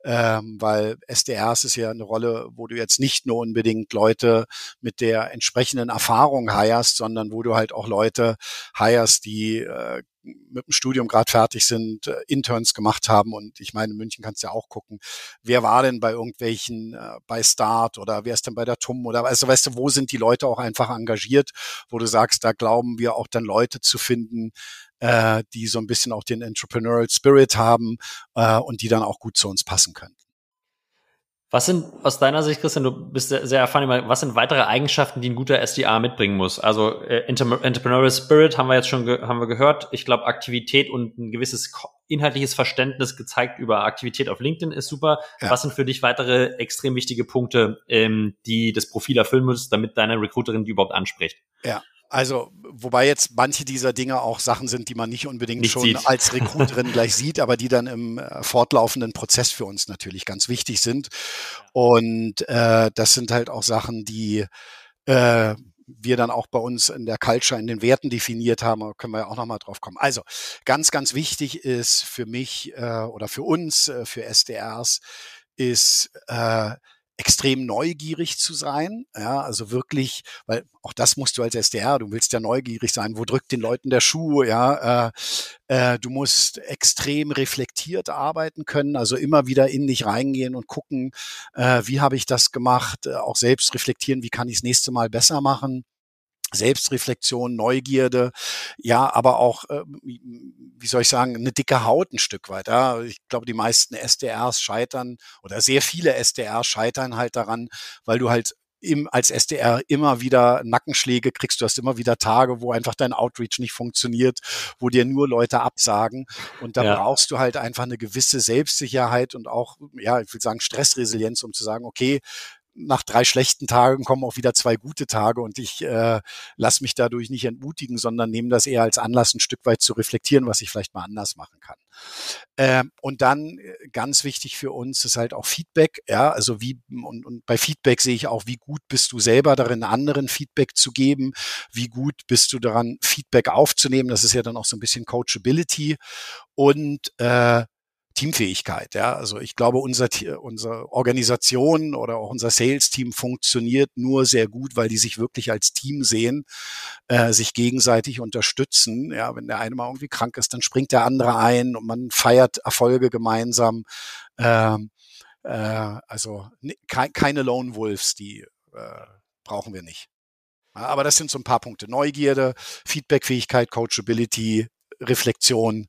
ähm, weil SDRs ist ja eine Rolle, wo du jetzt nicht nur unbedingt Leute mit der entsprechenden Erfahrung heierst, sondern wo du halt auch Leute heierst, die äh, mit dem Studium gerade fertig sind, äh, Interns gemacht haben. Und ich meine, in München kannst du ja auch gucken, wer war denn bei irgendwelchen, äh, bei Start oder wer ist denn bei der TUM oder also weißt du, wo sind die Leute auch einfach engagiert, wo du sagst, da glauben wir auch dann Leute zu finden, äh, die so ein bisschen auch den Entrepreneurial Spirit haben äh, und die dann auch gut zu uns passen können. Was sind aus deiner Sicht, Christian, du bist sehr, sehr erfahren, was sind weitere Eigenschaften, die ein guter SDA mitbringen muss? Also äh, Entrepreneurial Spirit haben wir jetzt schon haben wir gehört. Ich glaube, Aktivität und ein gewisses inhaltliches Verständnis gezeigt über Aktivität auf LinkedIn ist super. Ja. Was sind für dich weitere extrem wichtige Punkte, ähm, die das Profil erfüllen muss, damit deine Recruiterin die überhaupt anspricht? Ja, also, wobei jetzt manche dieser Dinge auch Sachen sind, die man nicht unbedingt nicht schon sieht. als Recruiterin [laughs] gleich sieht, aber die dann im äh, fortlaufenden Prozess für uns natürlich ganz wichtig sind. Und äh, das sind halt auch Sachen, die äh, wir dann auch bei uns in der Culture, in den Werten definiert haben, da können wir ja auch nochmal drauf kommen. Also ganz, ganz wichtig ist für mich äh, oder für uns, äh, für SDRs, ist äh, extrem neugierig zu sein. Ja, also wirklich, weil auch das musst du als SDR, du willst ja neugierig sein, wo drückt den Leuten der Schuh, ja, äh, äh, du musst extrem reflektiert arbeiten können, also immer wieder in dich reingehen und gucken, äh, wie habe ich das gemacht, äh, auch selbst reflektieren, wie kann ich das nächste Mal besser machen. Selbstreflexion, Neugierde, ja, aber auch, äh, wie soll ich sagen, eine dicke Haut ein Stück weit. Ja. Ich glaube, die meisten SDRs scheitern oder sehr viele SDRs scheitern halt daran, weil du halt im, als SDR immer wieder Nackenschläge kriegst. Du hast immer wieder Tage, wo einfach dein Outreach nicht funktioniert, wo dir nur Leute absagen. Und da ja. brauchst du halt einfach eine gewisse Selbstsicherheit und auch, ja, ich will sagen, Stressresilienz, um zu sagen, okay, nach drei schlechten Tagen kommen auch wieder zwei gute Tage und ich äh, lasse mich dadurch nicht entmutigen, sondern nehme das eher als Anlass, ein Stück weit zu reflektieren, was ich vielleicht mal anders machen kann. Ähm, und dann äh, ganz wichtig für uns ist halt auch Feedback. Ja, also wie und, und bei Feedback sehe ich auch, wie gut bist du selber darin, anderen Feedback zu geben, wie gut bist du daran, Feedback aufzunehmen. Das ist ja dann auch so ein bisschen Coachability und äh, Teamfähigkeit. Ja, also ich glaube, unser, unsere Organisation oder auch unser Sales-Team funktioniert nur sehr gut, weil die sich wirklich als Team sehen, äh, sich gegenseitig unterstützen. Ja, wenn der eine mal irgendwie krank ist, dann springt der andere ein und man feiert Erfolge gemeinsam. Ähm, äh, also ke keine Lone Wolves, die äh, brauchen wir nicht. Aber das sind so ein paar Punkte. Neugierde, Feedbackfähigkeit, Coachability, Reflexion,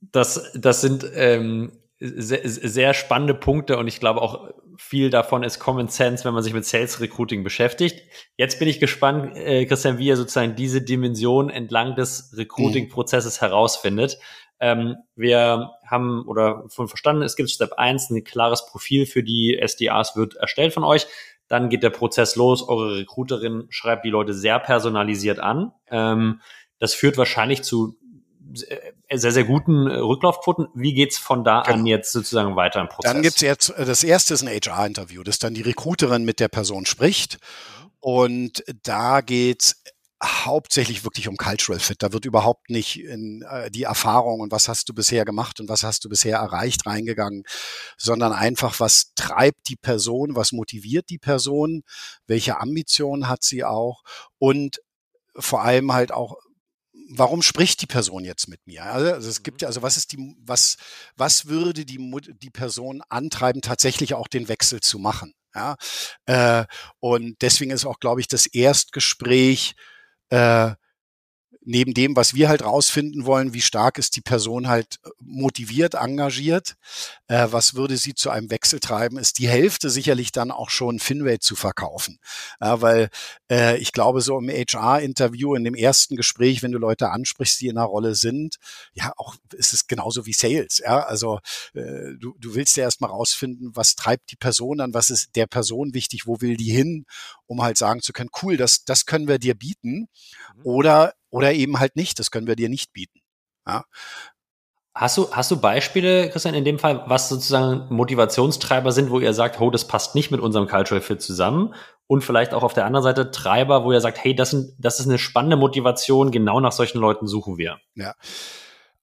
das, das sind ähm, sehr, sehr spannende Punkte und ich glaube auch viel davon ist Common Sense, wenn man sich mit Sales Recruiting beschäftigt. Jetzt bin ich gespannt, äh, Christian, wie ihr sozusagen diese Dimension entlang des Recruiting-Prozesses herausfindet. Ähm, wir haben oder von verstanden, es gibt Step 1, ein klares Profil für die SDAs wird erstellt von euch. Dann geht der Prozess los. Eure Recruiterin schreibt die Leute sehr personalisiert an. Ähm, das führt wahrscheinlich zu sehr, sehr guten äh, Rücklaufquoten. Wie geht's von da genau. an jetzt sozusagen weiter im Prozess? Dann gibt's jetzt, äh, das erste ist ein HR-Interview, dass dann die Recruiterin mit der Person spricht. Und da geht's hauptsächlich wirklich um Cultural Fit. Da wird überhaupt nicht in äh, die Erfahrung und was hast du bisher gemacht und was hast du bisher erreicht reingegangen, sondern einfach, was treibt die Person, was motiviert die Person, welche Ambitionen hat sie auch und vor allem halt auch, warum spricht die Person jetzt mit mir? Also, also es gibt ja, also was ist die, was, was würde die, die Person antreiben, tatsächlich auch den Wechsel zu machen? Ja, äh, und deswegen ist auch, glaube ich, das Erstgespräch äh, neben dem, was wir halt rausfinden wollen, wie stark ist die Person halt äh, motiviert, engagiert, äh, was würde sie zu einem Wechsel treiben, ist die Hälfte sicherlich dann auch schon Finway zu verkaufen. Ja, weil äh, ich glaube, so im HR-Interview, in dem ersten Gespräch, wenn du Leute ansprichst, die in einer Rolle sind, ja, auch ist es genauso wie Sales. Ja, also äh, du, du willst ja erstmal rausfinden, was treibt die Person an, was ist der Person wichtig, wo will die hin, um halt sagen zu können, cool, das, das können wir dir bieten. Mhm. Oder oder eben halt nicht. Das können wir dir nicht bieten. Ja. Hast du, hast du Beispiele, Christian, in dem Fall, was sozusagen Motivationstreiber sind, wo ihr sagt, oh, das passt nicht mit unserem Cultural Fit zusammen? Und vielleicht auch auf der anderen Seite Treiber, wo ihr sagt, hey, das, sind, das ist eine spannende Motivation, genau nach solchen Leuten suchen wir. Ja.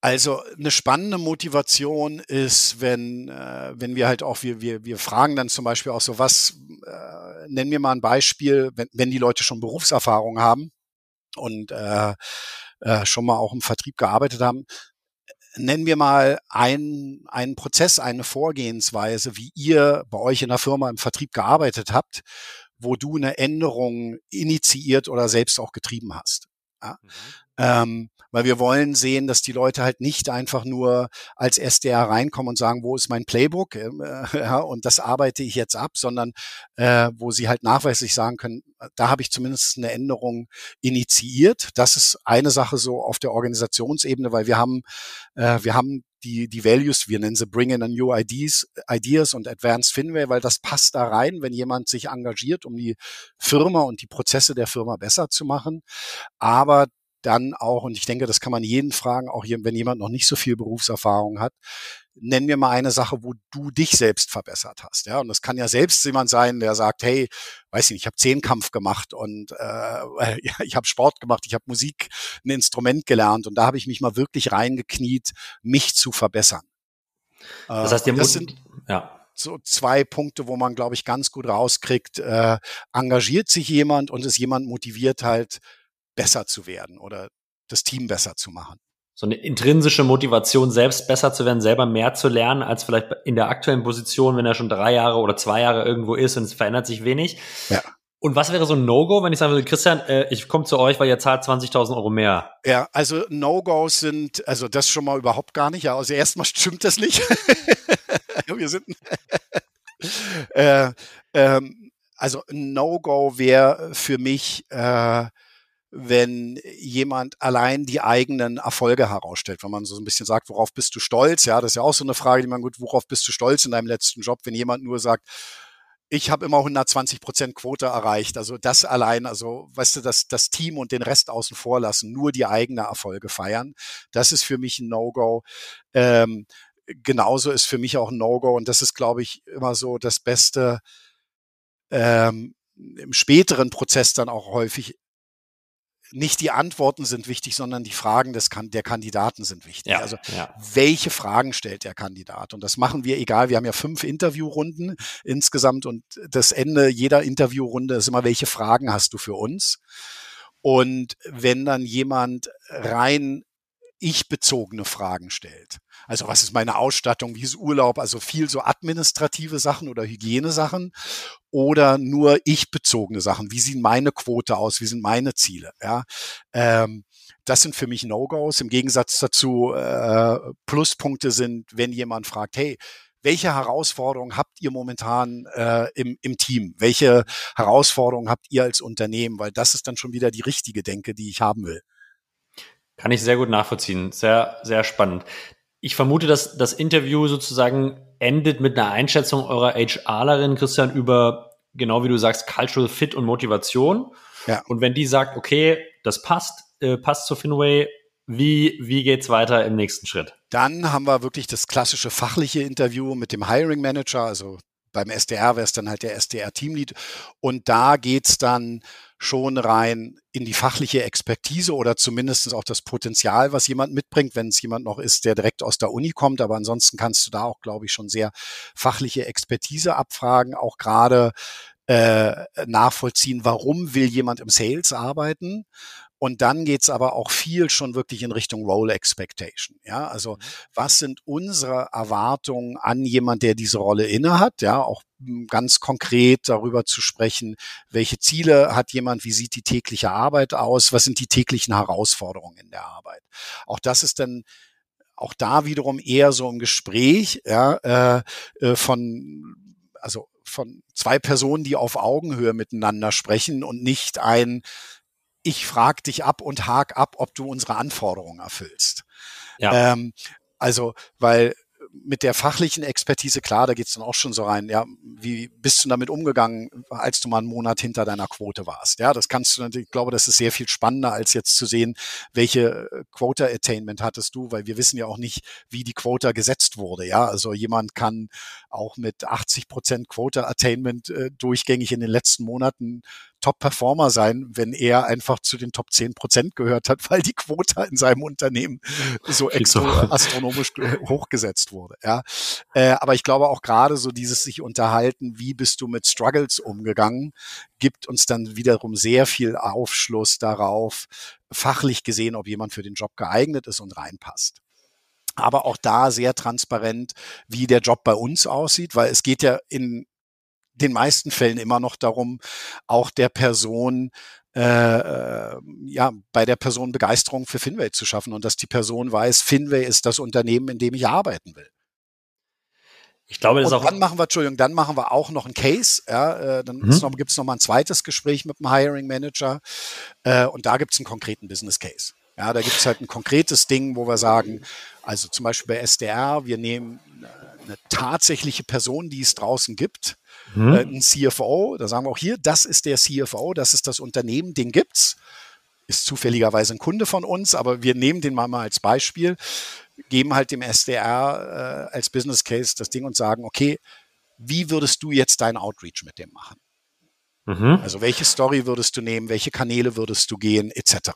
Also eine spannende Motivation ist, wenn, äh, wenn wir halt auch, wir, wir, wir fragen dann zum Beispiel auch so, was, äh, nennen wir mal ein Beispiel, wenn, wenn die Leute schon Berufserfahrung haben und äh, äh, schon mal auch im Vertrieb gearbeitet haben, nennen wir mal einen, einen Prozess, eine Vorgehensweise, wie ihr bei euch in der Firma im Vertrieb gearbeitet habt, wo du eine Änderung initiiert oder selbst auch getrieben hast. Ja? Mhm. Ähm, weil wir wollen sehen, dass die Leute halt nicht einfach nur als SDR reinkommen und sagen, wo ist mein Playbook äh, [laughs] ja, und das arbeite ich jetzt ab, sondern äh, wo sie halt nachweislich sagen können, da habe ich zumindest eine Änderung initiiert. Das ist eine Sache so auf der Organisationsebene, weil wir haben, äh, wir haben die, die Values, wir nennen sie Bring in a New Ideas, Ideas und Advanced Finway, weil das passt da rein, wenn jemand sich engagiert, um die Firma und die Prozesse der Firma besser zu machen. Aber dann auch, und ich denke, das kann man jeden fragen, auch wenn jemand noch nicht so viel Berufserfahrung hat, nenn mir mal eine Sache, wo du dich selbst verbessert hast. Ja, und das kann ja selbst jemand sein, der sagt, hey, weiß ich nicht, ich habe Zehnkampf gemacht und äh, [laughs] ich habe Sport gemacht, ich habe Musik, ein Instrument gelernt und da habe ich mich mal wirklich reingekniet, mich zu verbessern. Das heißt, äh, das sind, ja so zwei Punkte, wo man, glaube ich, ganz gut rauskriegt, äh, engagiert sich jemand und ist jemand motiviert halt besser zu werden oder das Team besser zu machen. So eine intrinsische Motivation, selbst besser zu werden, selber mehr zu lernen, als vielleicht in der aktuellen Position, wenn er schon drei Jahre oder zwei Jahre irgendwo ist und es verändert sich wenig. Ja. Und was wäre so ein No-Go, wenn ich sagen würde, Christian, äh, ich komme zu euch, weil ihr zahlt 20.000 Euro mehr? Ja, also No-Gos sind, also das schon mal überhaupt gar nicht. Ja, also erstmal [laughs] stimmt das nicht. [laughs] Wir sind, [laughs] äh, ähm, also No-Go wäre für mich, äh, wenn jemand allein die eigenen Erfolge herausstellt. Wenn man so ein bisschen sagt, worauf bist du stolz? Ja, das ist ja auch so eine Frage, die man gut, worauf bist du stolz in deinem letzten Job? Wenn jemand nur sagt, ich habe immer 120 Prozent Quote erreicht. Also das allein, also weißt du, das, das Team und den Rest außen vor lassen, nur die eigenen Erfolge feiern. Das ist für mich ein No-Go. Ähm, genauso ist für mich auch ein No-Go und das ist, glaube ich, immer so das Beste ähm, im späteren Prozess dann auch häufig nicht die Antworten sind wichtig, sondern die Fragen des, der Kandidaten sind wichtig. Ja, also ja. welche Fragen stellt der Kandidat? Und das machen wir egal. Wir haben ja fünf Interviewrunden insgesamt und das Ende jeder Interviewrunde ist immer, welche Fragen hast du für uns? Und wenn dann jemand rein ich-bezogene Fragen stellt. Also was ist meine Ausstattung, wie ist Urlaub, also viel so administrative Sachen oder Hygienesachen oder nur ich-bezogene Sachen. Wie sieht meine Quote aus? Wie sind meine Ziele? Ja, ähm, das sind für mich No-Gos. Im Gegensatz dazu äh, Pluspunkte sind, wenn jemand fragt, hey, welche Herausforderungen habt ihr momentan äh, im, im Team? Welche Herausforderungen habt ihr als Unternehmen? Weil das ist dann schon wieder die richtige Denke, die ich haben will. Kann ich sehr gut nachvollziehen. Sehr, sehr spannend. Ich vermute, dass das Interview sozusagen endet mit einer Einschätzung eurer HRlerin, Christian, über, genau wie du sagst, Cultural Fit und Motivation. Ja. Und wenn die sagt, okay, das passt, äh, passt zu Finway, wie, wie geht's weiter im nächsten Schritt? Dann haben wir wirklich das klassische fachliche Interview mit dem Hiring Manager, also beim SDR wäre es dann halt der SDR-Teamlead. Und da geht's dann schon rein in die fachliche Expertise oder zumindest auch das Potenzial, was jemand mitbringt, wenn es jemand noch ist, der direkt aus der Uni kommt. Aber ansonsten kannst du da auch, glaube ich, schon sehr fachliche Expertise abfragen, auch gerade äh, nachvollziehen, warum will jemand im Sales arbeiten und dann geht's aber auch viel schon wirklich in Richtung Role Expectation. Ja, also mhm. was sind unsere Erwartungen an jemand, der diese Rolle innehat? Ja, auch hm, ganz konkret darüber zu sprechen, welche Ziele hat jemand, wie sieht die tägliche Arbeit aus, was sind die täglichen Herausforderungen in der Arbeit. Auch das ist dann auch da wiederum eher so ein Gespräch ja, äh, äh von also von zwei Personen, die auf Augenhöhe miteinander sprechen und nicht ein ich frage dich ab und hak ab, ob du unsere Anforderungen erfüllst. Ja. Ähm, also, weil mit der fachlichen Expertise, klar, da geht's dann auch schon so rein, ja, wie bist du damit umgegangen, als du mal einen Monat hinter deiner Quote warst? Ja, das kannst du natürlich, ich glaube, das ist sehr viel spannender, als jetzt zu sehen, welche äh, Quota-Attainment hattest du, weil wir wissen ja auch nicht, wie die Quota gesetzt wurde. Ja, also jemand kann auch mit 80 Prozent Quota-Attainment äh, durchgängig in den letzten Monaten Top-Performer sein, wenn er einfach zu den Top 10 Prozent gehört hat, [laughs] weil die Quota in seinem Unternehmen so extra astronomisch hochgesetzt wurde. Ja. Äh, aber ich glaube auch gerade so dieses sich unterhalten, wie bist du mit Struggles umgegangen, gibt uns dann wiederum sehr viel Aufschluss darauf, fachlich gesehen, ob jemand für den Job geeignet ist und reinpasst aber auch da sehr transparent, wie der Job bei uns aussieht, weil es geht ja in den meisten Fällen immer noch darum, auch der Person äh, äh, ja, bei der Person Begeisterung für Finway zu schaffen und dass die Person weiß, Finway ist das Unternehmen, in dem ich arbeiten will. Ich glaube, das und auch. Dann machen wir, Entschuldigung, dann machen wir auch noch ein Case. Ja, äh, dann mhm. noch, gibt es noch mal ein zweites Gespräch mit dem Hiring Manager äh, und da gibt es einen konkreten Business Case. Ja, da gibt es halt ein konkretes Ding, wo wir sagen, also zum Beispiel bei SDR, wir nehmen eine tatsächliche Person, die es draußen gibt, mhm. äh, ein CFO, da sagen wir auch hier, das ist der CFO, das ist das Unternehmen, den gibt's. Ist zufälligerweise ein Kunde von uns, aber wir nehmen den mal, mal als Beispiel, geben halt dem SDR äh, als Business Case das Ding und sagen, okay, wie würdest du jetzt deinen Outreach mit dem machen? Mhm. Also welche Story würdest du nehmen, welche Kanäle würdest du gehen, etc.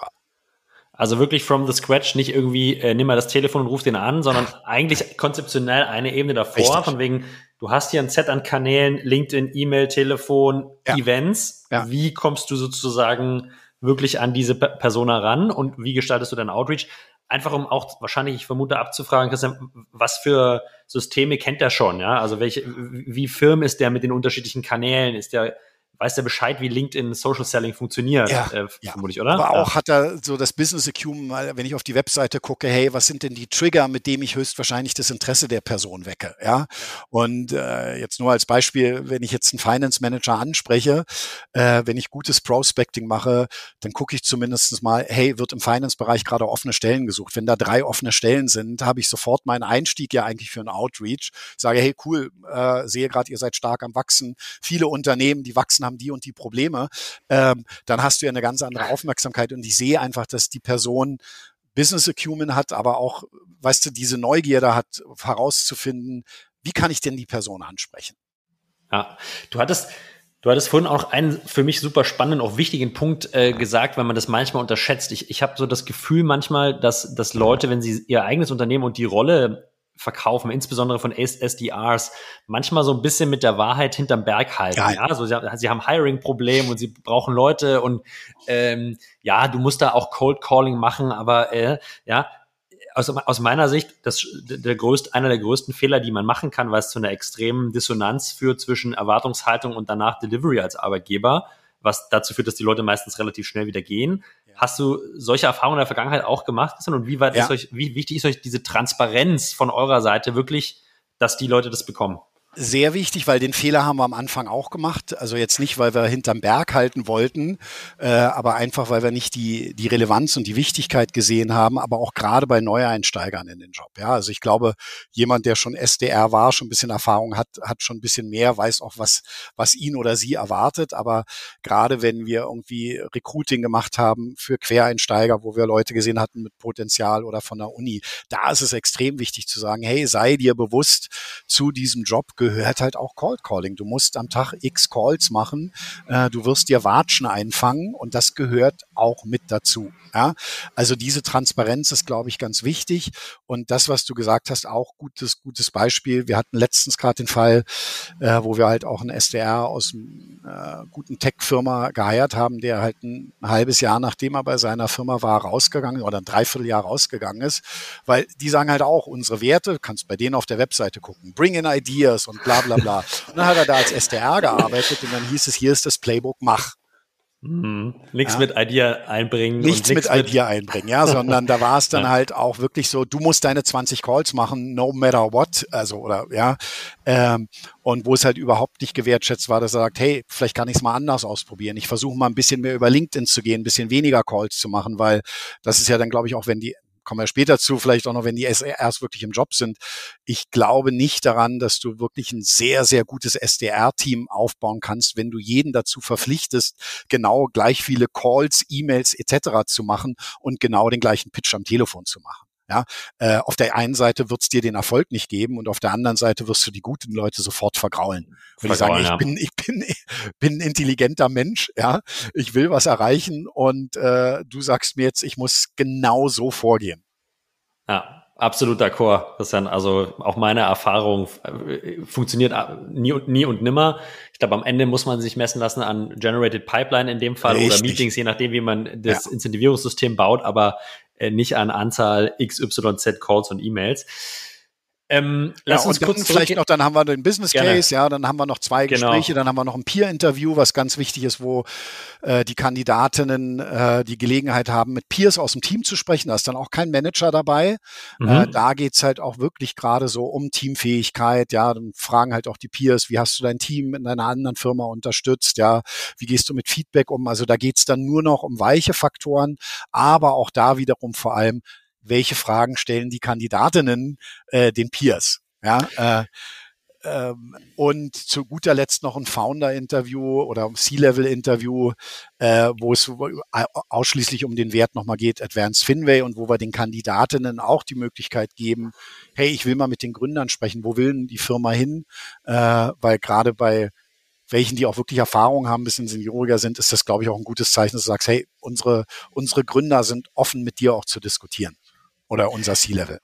Also wirklich from the scratch, nicht irgendwie, äh, nimm mal das Telefon und ruf den an, sondern [laughs] eigentlich konzeptionell eine Ebene davor, Richtig. von wegen, du hast hier ein Set an Kanälen, LinkedIn, E-Mail, Telefon, ja. Events. Ja. Wie kommst du sozusagen wirklich an diese Persona ran und wie gestaltest du deinen Outreach? Einfach um auch wahrscheinlich, ich vermute, abzufragen, Christian, was für Systeme kennt er schon, ja? Also welche, wie firm ist der mit den unterschiedlichen Kanälen? Ist der weiß der Bescheid, wie LinkedIn Social Selling funktioniert, ja, äh, ja. vermutlich, oder? Aber auch hat er so das Business Acumen, wenn ich auf die Webseite gucke, hey, was sind denn die Trigger, mit dem ich höchstwahrscheinlich das Interesse der Person wecke, ja? Und äh, jetzt nur als Beispiel, wenn ich jetzt einen Finance Manager anspreche, äh, wenn ich gutes Prospecting mache, dann gucke ich zumindest mal, hey, wird im Finance-Bereich gerade offene Stellen gesucht? Wenn da drei offene Stellen sind, habe ich sofort meinen Einstieg ja eigentlich für einen Outreach. sage, hey, cool, äh, sehe gerade, ihr seid stark am Wachsen. Viele Unternehmen, die wachsen, haben die und die Probleme, ähm, dann hast du ja eine ganz andere Aufmerksamkeit. Und ich sehe einfach, dass die Person Business Acumen hat, aber auch, weißt du, diese Neugierde hat, herauszufinden, wie kann ich denn die Person ansprechen? Ja, du hattest, Du hattest vorhin auch einen für mich super spannenden, auch wichtigen Punkt äh, gesagt, wenn man das manchmal unterschätzt. Ich, ich habe so das Gefühl manchmal, dass, dass Leute, wenn sie ihr eigenes Unternehmen und die Rolle verkaufen, insbesondere von SDRs, manchmal so ein bisschen mit der Wahrheit hinterm Berg halten. Ja, ja? Also sie, sie haben Hiring-Problem und sie brauchen Leute und ähm, ja, du musst da auch Cold Calling machen, aber äh, ja, aus, aus meiner Sicht das, der größte, einer der größten Fehler, die man machen kann, weil es zu einer extremen Dissonanz führt zwischen Erwartungshaltung und danach Delivery als Arbeitgeber, was dazu führt, dass die Leute meistens relativ schnell wieder gehen. Hast du solche Erfahrungen in der Vergangenheit auch gemacht, Christian? Und wie weit ja. ist euch, wie wichtig ist euch diese Transparenz von eurer Seite wirklich, dass die Leute das bekommen? Sehr wichtig, weil den Fehler haben wir am Anfang auch gemacht. Also jetzt nicht, weil wir hinterm Berg halten wollten, äh, aber einfach, weil wir nicht die, die Relevanz und die Wichtigkeit gesehen haben, aber auch gerade bei Neueinsteigern in den Job. Ja, also ich glaube, jemand, der schon SDR war, schon ein bisschen Erfahrung hat, hat schon ein bisschen mehr, weiß auch, was, was ihn oder sie erwartet. Aber gerade wenn wir irgendwie Recruiting gemacht haben für Quereinsteiger, wo wir Leute gesehen hatten mit Potenzial oder von der Uni, da ist es extrem wichtig zu sagen, hey, sei dir bewusst, zu diesem Job gehört halt auch Cold Calling. Du musst am Tag x Calls machen, äh, du wirst dir Watschen einfangen und das gehört auch mit dazu. Ja? Also diese Transparenz ist, glaube ich, ganz wichtig. Und das, was du gesagt hast, auch gutes, gutes Beispiel. Wir hatten letztens gerade den Fall, äh, wo wir halt auch einen SDR aus einer äh, guten Tech-Firma geheiert haben, der halt ein halbes Jahr, nachdem er bei seiner Firma war, rausgegangen oder ein Dreivierteljahr rausgegangen ist. Weil die sagen halt auch, unsere Werte, kannst bei denen auf der Webseite gucken, bring in ideas und bla bla bla. Und dann hat er da als SDR gearbeitet und dann hieß es, hier ist das Playbook, mach. Mhm. Nichts ja. mit Idea einbringen. Nichts mit Idea einbringen, ja, sondern da war es dann [laughs] ja. halt auch wirklich so, du musst deine 20 Calls machen, no matter what, also oder ja, ähm, und wo es halt überhaupt nicht gewertschätzt war, dass er sagt, hey, vielleicht kann ich es mal anders ausprobieren. Ich versuche mal ein bisschen mehr über LinkedIn zu gehen, ein bisschen weniger Calls zu machen, weil das ist ja dann, glaube ich, auch wenn die kommen wir später zu, vielleicht auch noch, wenn die SDRs wirklich im Job sind. Ich glaube nicht daran, dass du wirklich ein sehr, sehr gutes SDR-Team aufbauen kannst, wenn du jeden dazu verpflichtest, genau gleich viele Calls, E-Mails etc. zu machen und genau den gleichen Pitch am Telefon zu machen. Ja, äh, auf der einen Seite wird es dir den Erfolg nicht geben und auf der anderen Seite wirst du die guten Leute sofort vergraulen. Wenn ich sage, ich bin, ich bin, [laughs] bin ein intelligenter Mensch, ja, ich will was erreichen und äh, du sagst mir jetzt, ich muss genau so vorgehen. Ja, absolut d'accord, Christian. Also auch meine Erfahrung äh, funktioniert äh, nie und nie und nimmer. Ich glaube, am Ende muss man sich messen lassen an Generated Pipeline in dem Fall Richtig. oder Meetings, je nachdem, wie man das ja. Incentivierungssystem baut. Aber nicht an Anzahl XYZ Calls und E-Mails. Ähm, lass ja, uns kurz vielleicht noch, dann haben wir den Business Case, Gerne. ja, dann haben wir noch zwei genau. Gespräche, dann haben wir noch ein Peer-Interview, was ganz wichtig ist, wo äh, die Kandidatinnen äh, die Gelegenheit haben, mit Peers aus dem Team zu sprechen. Da ist dann auch kein Manager dabei. Mhm. Äh, da geht's halt auch wirklich gerade so um Teamfähigkeit, ja, dann fragen halt auch die Peers, wie hast du dein Team in deiner anderen Firma unterstützt, ja, wie gehst du mit Feedback um? Also da geht's dann nur noch um weiche Faktoren, aber auch da wiederum vor allem welche Fragen stellen die Kandidatinnen äh, den Peers. Ja, äh, ähm, und zu guter Letzt noch ein Founder-Interview oder C-Level-Interview, äh, wo es ausschließlich um den Wert nochmal geht, Advanced Finway, und wo wir den Kandidatinnen auch die Möglichkeit geben, hey, ich will mal mit den Gründern sprechen, wo will denn die Firma hin? Äh, weil gerade bei welchen, die auch wirklich Erfahrung haben, ein bisschen senioriger sind, ist das, glaube ich, auch ein gutes Zeichen, dass du sagst, hey, unsere, unsere Gründer sind offen, mit dir auch zu diskutieren oder unser C-Level.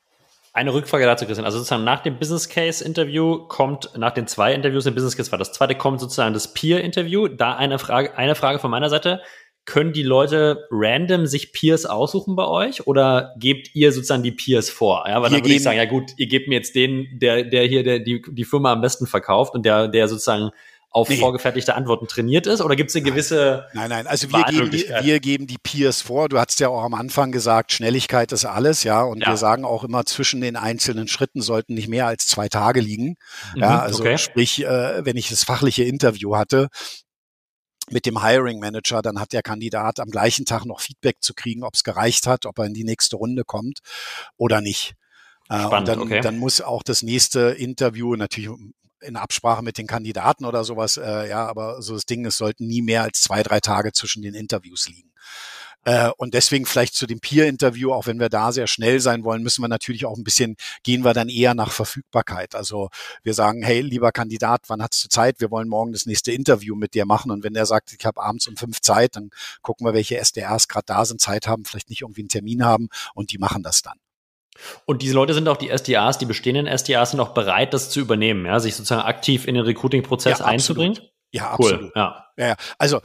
Eine Rückfrage dazu, Christian. Also sozusagen nach dem Business Case Interview kommt, nach den zwei Interviews im Business Case war das zweite, kommt sozusagen das Peer Interview. Da eine Frage, eine Frage von meiner Seite. Können die Leute random sich Peers aussuchen bei euch oder gebt ihr sozusagen die Peers vor? Ja, weil dann würde ich sagen, ja gut, ihr gebt mir jetzt den, der, der hier der, die, die Firma am besten verkauft und der, der sozusagen auf nee. vorgefertigte Antworten trainiert ist? Oder gibt es eine gewisse. Nein, nein, also wir geben, die, wir geben die Peers vor. Du hast ja auch am Anfang gesagt, Schnelligkeit ist alles, ja. Und ja. wir sagen auch immer, zwischen den einzelnen Schritten sollten nicht mehr als zwei Tage liegen. Mhm, ja, also okay. sprich, äh, wenn ich das fachliche Interview hatte, mit dem Hiring Manager, dann hat der Kandidat am gleichen Tag noch Feedback zu kriegen, ob es gereicht hat, ob er in die nächste Runde kommt oder nicht. Äh, Spannend, und dann, okay. dann muss auch das nächste Interview natürlich in Absprache mit den Kandidaten oder sowas, äh, ja, aber so das Ding, es sollten nie mehr als zwei, drei Tage zwischen den Interviews liegen. Äh, und deswegen vielleicht zu dem Peer-Interview, auch wenn wir da sehr schnell sein wollen, müssen wir natürlich auch ein bisschen, gehen wir dann eher nach Verfügbarkeit. Also wir sagen, hey, lieber Kandidat, wann hast du Zeit? Wir wollen morgen das nächste Interview mit dir machen. Und wenn der sagt, ich habe abends um fünf Zeit, dann gucken wir, welche SDRs gerade da sind, Zeit haben, vielleicht nicht irgendwie einen Termin haben und die machen das dann. Und diese Leute sind auch die SDAs, die bestehenden SDAs sind auch bereit, das zu übernehmen, ja, sich sozusagen aktiv in den Recruiting-Prozess ja, einzubringen. Ja, cool. absolut. Ja. ja. Also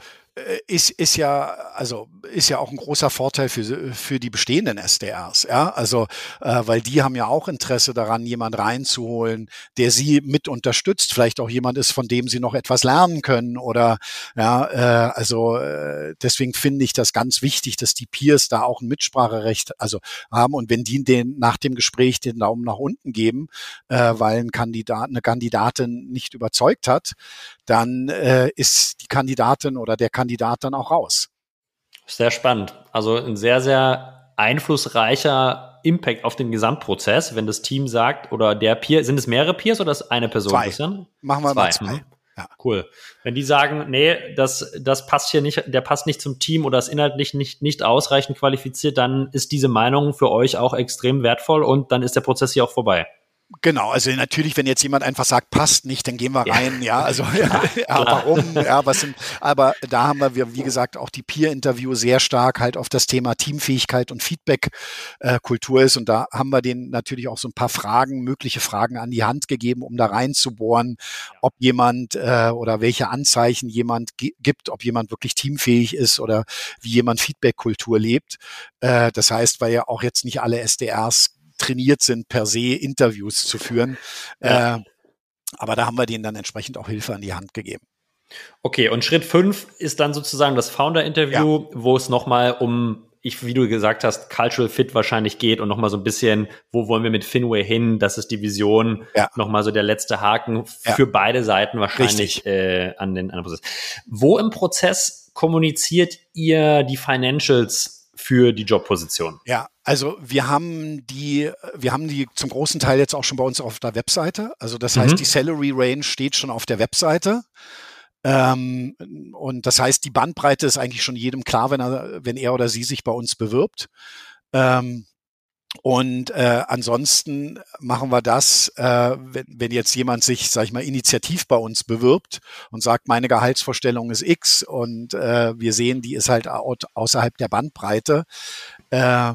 ist, ist ja, also ist ja auch ein großer Vorteil für, für die bestehenden SDRs, ja. Also, äh, weil die haben ja auch Interesse daran, jemand reinzuholen, der sie mit unterstützt, vielleicht auch jemand ist, von dem sie noch etwas lernen können oder ja, äh, also äh, deswegen finde ich das ganz wichtig, dass die Peers da auch ein Mitspracherecht also haben und wenn die den nach dem Gespräch den Daumen nach unten geben, äh, weil ein Kandidat, eine Kandidatin nicht überzeugt hat, dann äh, ist die Kandidatin oder der Kandidat dann auch raus. Sehr spannend. Also ein sehr, sehr einflussreicher Impact auf den Gesamtprozess, wenn das Team sagt, oder der Peer, sind es mehrere Peers oder ist eine Person? Zwei. Christian? Machen wir zwei. mal zwei. Mhm. Ja. Cool. Wenn die sagen, nee, das, das passt hier nicht, der passt nicht zum Team oder ist inhaltlich nicht, nicht ausreichend qualifiziert, dann ist diese Meinung für euch auch extrem wertvoll und dann ist der Prozess hier auch vorbei. Genau, also natürlich, wenn jetzt jemand einfach sagt, passt nicht, dann gehen wir rein, ja, ja also [laughs] ja, ja, warum, ja, was sind, aber da haben wir, wie gesagt, auch die Peer-Interview sehr stark halt auf das Thema Teamfähigkeit und Feedback-Kultur ist und da haben wir denen natürlich auch so ein paar Fragen, mögliche Fragen an die Hand gegeben, um da reinzubohren, ob jemand äh, oder welche Anzeichen jemand gibt, ob jemand wirklich teamfähig ist oder wie jemand Feedback-Kultur lebt. Äh, das heißt, weil ja auch jetzt nicht alle SDRs trainiert sind, per se Interviews zu führen. Ja. Äh, aber da haben wir denen dann entsprechend auch Hilfe an die Hand gegeben. Okay, und Schritt fünf ist dann sozusagen das Founder-Interview, ja. wo es nochmal um, ich, wie du gesagt hast, Cultural Fit wahrscheinlich geht und nochmal so ein bisschen, wo wollen wir mit Finway hin? Das ist die Vision, ja. nochmal so der letzte Haken ja. für beide Seiten wahrscheinlich äh, an den, an den Prozess. Wo im Prozess kommuniziert ihr die Financials für die Jobposition? Ja, Also wir haben die, wir haben die zum großen Teil jetzt auch schon bei uns auf der Webseite. Also das heißt, mhm. die Salary Range steht schon auf der Webseite. Ähm, und das heißt, die Bandbreite ist eigentlich schon jedem klar, wenn er, wenn er oder sie sich bei uns bewirbt. Ähm, und äh, ansonsten machen wir das, äh, wenn, wenn jetzt jemand sich, sag ich mal, initiativ bei uns bewirbt und sagt, meine Gehaltsvorstellung ist X und äh, wir sehen, die ist halt außerhalb der Bandbreite, äh,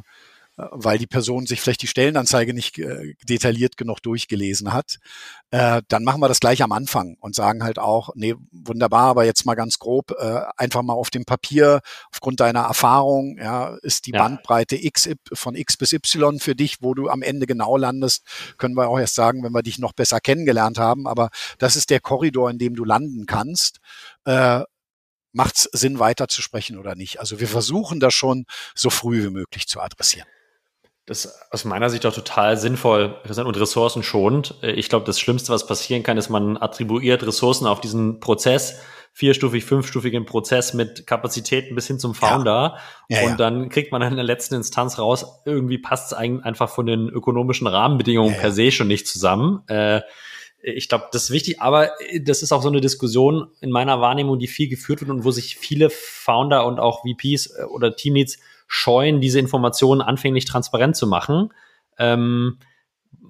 weil die Person sich vielleicht die Stellenanzeige nicht äh, detailliert genug durchgelesen hat, äh, dann machen wir das gleich am Anfang und sagen halt auch, nee, wunderbar, aber jetzt mal ganz grob, äh, einfach mal auf dem Papier, aufgrund deiner Erfahrung, ja, ist die ja. Bandbreite X von X bis Y für dich, wo du am Ende genau landest, können wir auch erst sagen, wenn wir dich noch besser kennengelernt haben, aber das ist der Korridor, in dem du landen kannst. Äh, Macht es Sinn, weiter zu sprechen oder nicht? Also wir versuchen das schon so früh wie möglich zu adressieren. Das ist aus meiner Sicht auch total sinnvoll und ressourcenschonend. Ich glaube, das Schlimmste, was passieren kann, ist, man attribuiert Ressourcen auf diesen Prozess, vierstufig, fünfstufigen Prozess mit Kapazitäten bis hin zum Founder. Ja. Ja, und dann kriegt man in der letzten Instanz raus, irgendwie passt es einfach von den ökonomischen Rahmenbedingungen ja, per se schon nicht zusammen. Äh, ich glaube, das ist wichtig, aber das ist auch so eine Diskussion in meiner Wahrnehmung, die viel geführt wird und wo sich viele Founder und auch VPs äh, oder Teamleads scheuen, diese Informationen anfänglich transparent zu machen. Ähm,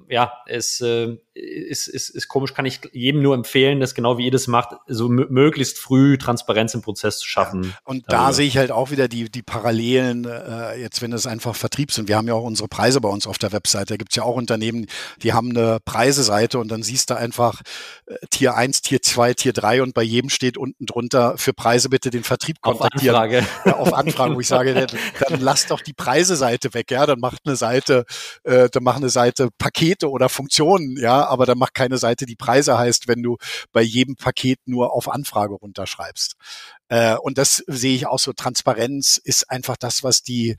ja, es äh, ist, ist, ist komisch, kann ich jedem nur empfehlen, das genau wie ihr das macht, so möglichst früh Transparenz im Prozess zu schaffen. Ja. Und darüber. da sehe ich halt auch wieder die, die Parallelen, äh, jetzt wenn es einfach Vertrieb sind. Wir haben ja auch unsere Preise bei uns auf der Webseite. Da gibt es ja auch Unternehmen, die haben eine Preiseseite und dann siehst du einfach äh, Tier 1, Tier 2, Tier 3 und bei jedem steht unten drunter, für Preise bitte den Vertrieb kontaktieren. Auf Anfrage. Ja, auf Anfrage, wo ich sage, dann, dann lass doch die Preiseseite weg, ja, dann macht eine Seite, äh, dann mach eine Seite Pakete oder Funktionen, ja, aber dann macht keine Seite, die Preise heißt, wenn du bei jedem Paket nur auf Anfrage runterschreibst. Äh, und das sehe ich auch so. Transparenz ist einfach das, was die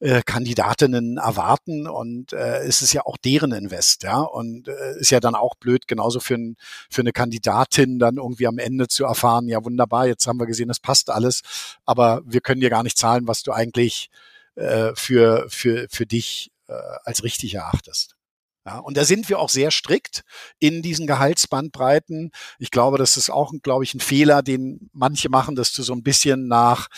äh, Kandidatinnen erwarten und äh, es ist ja auch deren Invest, ja und äh, ist ja dann auch blöd genauso für, ein, für eine Kandidatin dann irgendwie am Ende zu erfahren, ja wunderbar, jetzt haben wir gesehen, das passt alles, aber wir können dir gar nicht zahlen, was du eigentlich äh, für für für dich äh, als richtig erachtest. Ja, und da sind wir auch sehr strikt in diesen Gehaltsbandbreiten. Ich glaube, das ist auch, glaube ich, ein Fehler, den manche machen, dass du so ein bisschen nach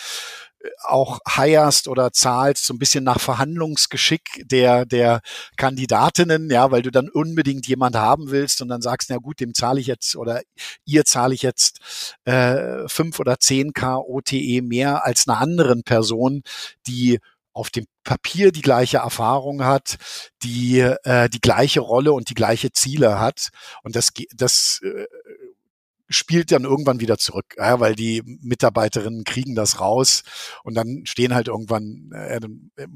äh, auch heierst oder zahlst, so ein bisschen nach Verhandlungsgeschick der, der Kandidatinnen, ja, weil du dann unbedingt jemand haben willst und dann sagst, na gut, dem zahle ich jetzt oder ihr zahle ich jetzt äh, fünf oder zehn K OTE mehr als einer anderen Person, die auf dem Papier die gleiche Erfahrung hat, die äh, die gleiche Rolle und die gleiche Ziele hat. Und das, das äh, spielt dann irgendwann wieder zurück, ja, weil die Mitarbeiterinnen kriegen das raus und dann stehen halt irgendwann, äh, äh,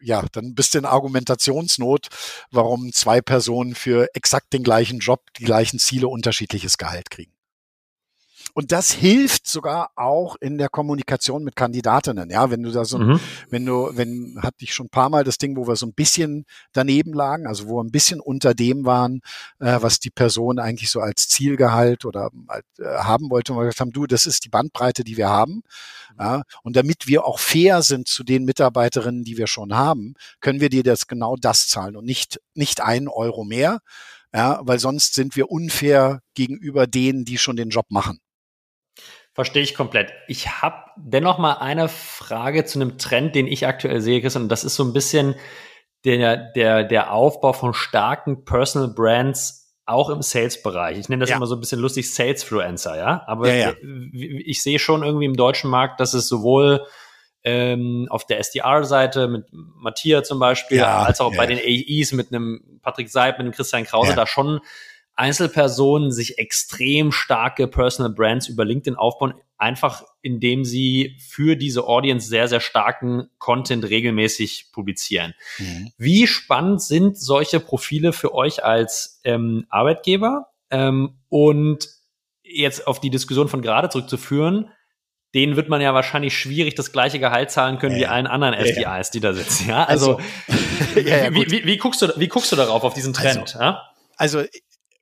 ja, dann bist du in Argumentationsnot, warum zwei Personen für exakt den gleichen Job, die gleichen Ziele unterschiedliches Gehalt kriegen. Und das hilft sogar auch in der Kommunikation mit Kandidatinnen. Ja, wenn du da so, mhm. wenn du, wenn, hatte ich schon ein paar Mal das Ding, wo wir so ein bisschen daneben lagen, also wo wir ein bisschen unter dem waren, äh, was die Person eigentlich so als Zielgehalt oder äh, haben wollte und wir gesagt haben, du, das ist die Bandbreite, die wir haben. Ja, und damit wir auch fair sind zu den Mitarbeiterinnen, die wir schon haben, können wir dir das genau das zahlen und nicht, nicht einen Euro mehr. Ja, weil sonst sind wir unfair gegenüber denen, die schon den Job machen. Verstehe ich komplett. Ich habe dennoch mal eine Frage zu einem Trend, den ich aktuell sehe, Chris, und das ist so ein bisschen der, der, der Aufbau von starken Personal Brands auch im Sales-Bereich. Ich nenne das ja. immer so ein bisschen lustig Salesfluencer, ja. Aber ja, ja. ich sehe schon irgendwie im deutschen Markt, dass es sowohl ähm, auf der SDR-Seite mit Matthias zum Beispiel, als auch bei den AEs mit einem Patrick Seib, mit einem Christian Krause da schon Einzelpersonen sich extrem starke Personal Brands über LinkedIn aufbauen, einfach indem sie für diese Audience sehr, sehr starken Content regelmäßig publizieren. Mhm. Wie spannend sind solche Profile für euch als ähm, Arbeitgeber? Ähm, und jetzt auf die Diskussion von gerade zurückzuführen, denen wird man ja wahrscheinlich schwierig das gleiche Gehalt zahlen können ja. wie allen anderen SDIs, die da sitzen. Ja, also, also [laughs] ja, ja, wie, wie, wie, guckst du, wie guckst du darauf auf diesen Trend? Also, also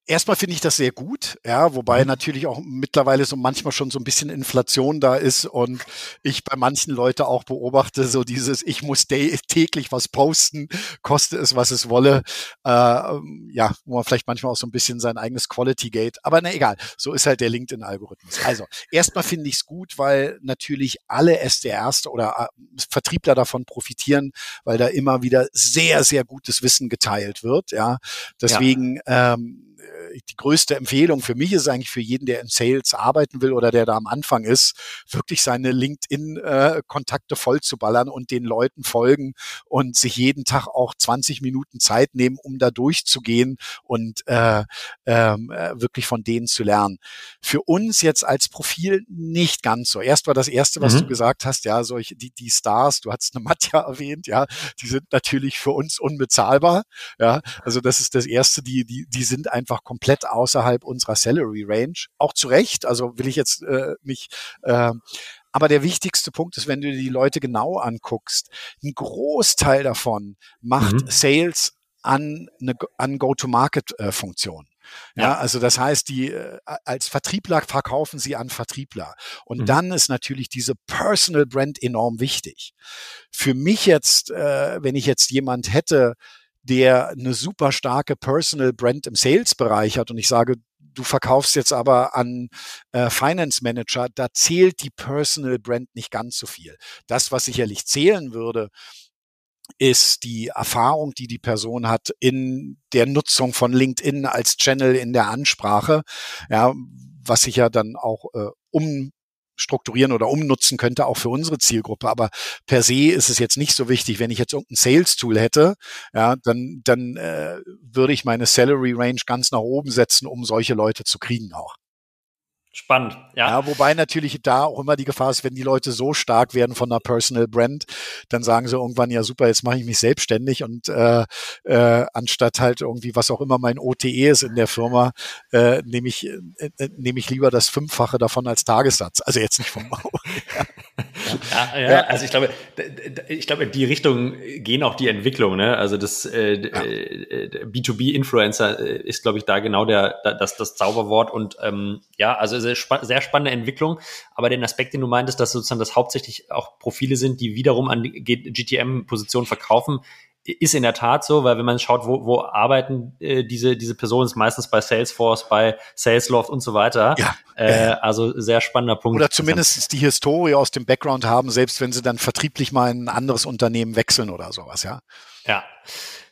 Erstmal finde ich das sehr gut, ja, wobei mhm. natürlich auch mittlerweile so manchmal schon so ein bisschen Inflation da ist und ich bei manchen Leuten auch beobachte, so dieses, ich muss täglich was posten, koste es, was es wolle, äh, ja, wo man vielleicht manchmal auch so ein bisschen sein eigenes Quality Gate, aber na egal, so ist halt der LinkedIn-Algorithmus. Also, erstmal finde ich es gut, weil natürlich alle SDRs oder äh, Vertriebler davon profitieren, weil da immer wieder sehr, sehr gutes Wissen geteilt wird, ja. Deswegen, ja. Ähm, die größte Empfehlung für mich ist eigentlich für jeden, der in Sales arbeiten will oder der da am Anfang ist, wirklich seine LinkedIn-Kontakte äh, voll zu ballern und den Leuten folgen und sich jeden Tag auch 20 Minuten Zeit nehmen, um da durchzugehen und äh, ähm, äh, wirklich von denen zu lernen. Für uns jetzt als Profil nicht ganz so. Erst war das erste, was mhm. du gesagt hast, ja, solche, die, die Stars, du hast eine Matja erwähnt, ja, die sind natürlich für uns unbezahlbar. Ja, also das ist das erste, die, die, die sind einfach komplett komplett außerhalb unserer Salary Range. Auch zu Recht, also will ich jetzt äh, nicht. Äh, aber der wichtigste Punkt ist, wenn du die Leute genau anguckst, ein Großteil davon macht mhm. Sales an, eine, an Go-to-Market-Funktion. Ja, ja, also das heißt, die äh, als Vertriebler verkaufen sie an Vertriebler. Und mhm. dann ist natürlich diese Personal Brand enorm wichtig. Für mich jetzt, äh, wenn ich jetzt jemand hätte, der eine super starke Personal Brand im Sales-Bereich hat und ich sage, du verkaufst jetzt aber an äh, Finance Manager, da zählt die Personal Brand nicht ganz so viel. Das, was sicherlich zählen würde, ist die Erfahrung, die die Person hat in der Nutzung von LinkedIn als Channel in der Ansprache, ja, was sich ja dann auch äh, um strukturieren oder umnutzen könnte, auch für unsere Zielgruppe. Aber per se ist es jetzt nicht so wichtig. Wenn ich jetzt irgendein Sales-Tool hätte, ja, dann, dann äh, würde ich meine Salary Range ganz nach oben setzen, um solche Leute zu kriegen auch. Spannend, ja. ja. Wobei natürlich da auch immer die Gefahr ist, wenn die Leute so stark werden von einer Personal Brand, dann sagen sie irgendwann, ja super, jetzt mache ich mich selbstständig und äh, äh, anstatt halt irgendwie, was auch immer mein OTE ist in der Firma, äh, nehme ich, äh, äh nehme ich lieber das Fünffache davon als Tagessatz. Also jetzt nicht vom [laughs] ja, ja, also ich glaube, ich glaube, in die Richtung gehen auch die Entwicklungen. Ne? Also das äh, ja. äh, B2B-Influencer äh, ist, glaube ich, da genau der, das, das Zauberwort. Und ähm, ja, also sehr, sehr spannende Entwicklung. Aber den Aspekt, den du meintest, dass sozusagen das hauptsächlich auch Profile sind, die wiederum an GTM-Positionen verkaufen, ist in der Tat so, weil wenn man schaut, wo, wo arbeiten äh, diese, diese Personen, ist meistens bei Salesforce, bei Salesloft und so weiter. Ja. Äh, also sehr spannender Punkt. Oder zumindest die Historie aus dem Background haben, selbst wenn sie dann vertrieblich mal in ein anderes Unternehmen wechseln oder sowas, ja. Ja.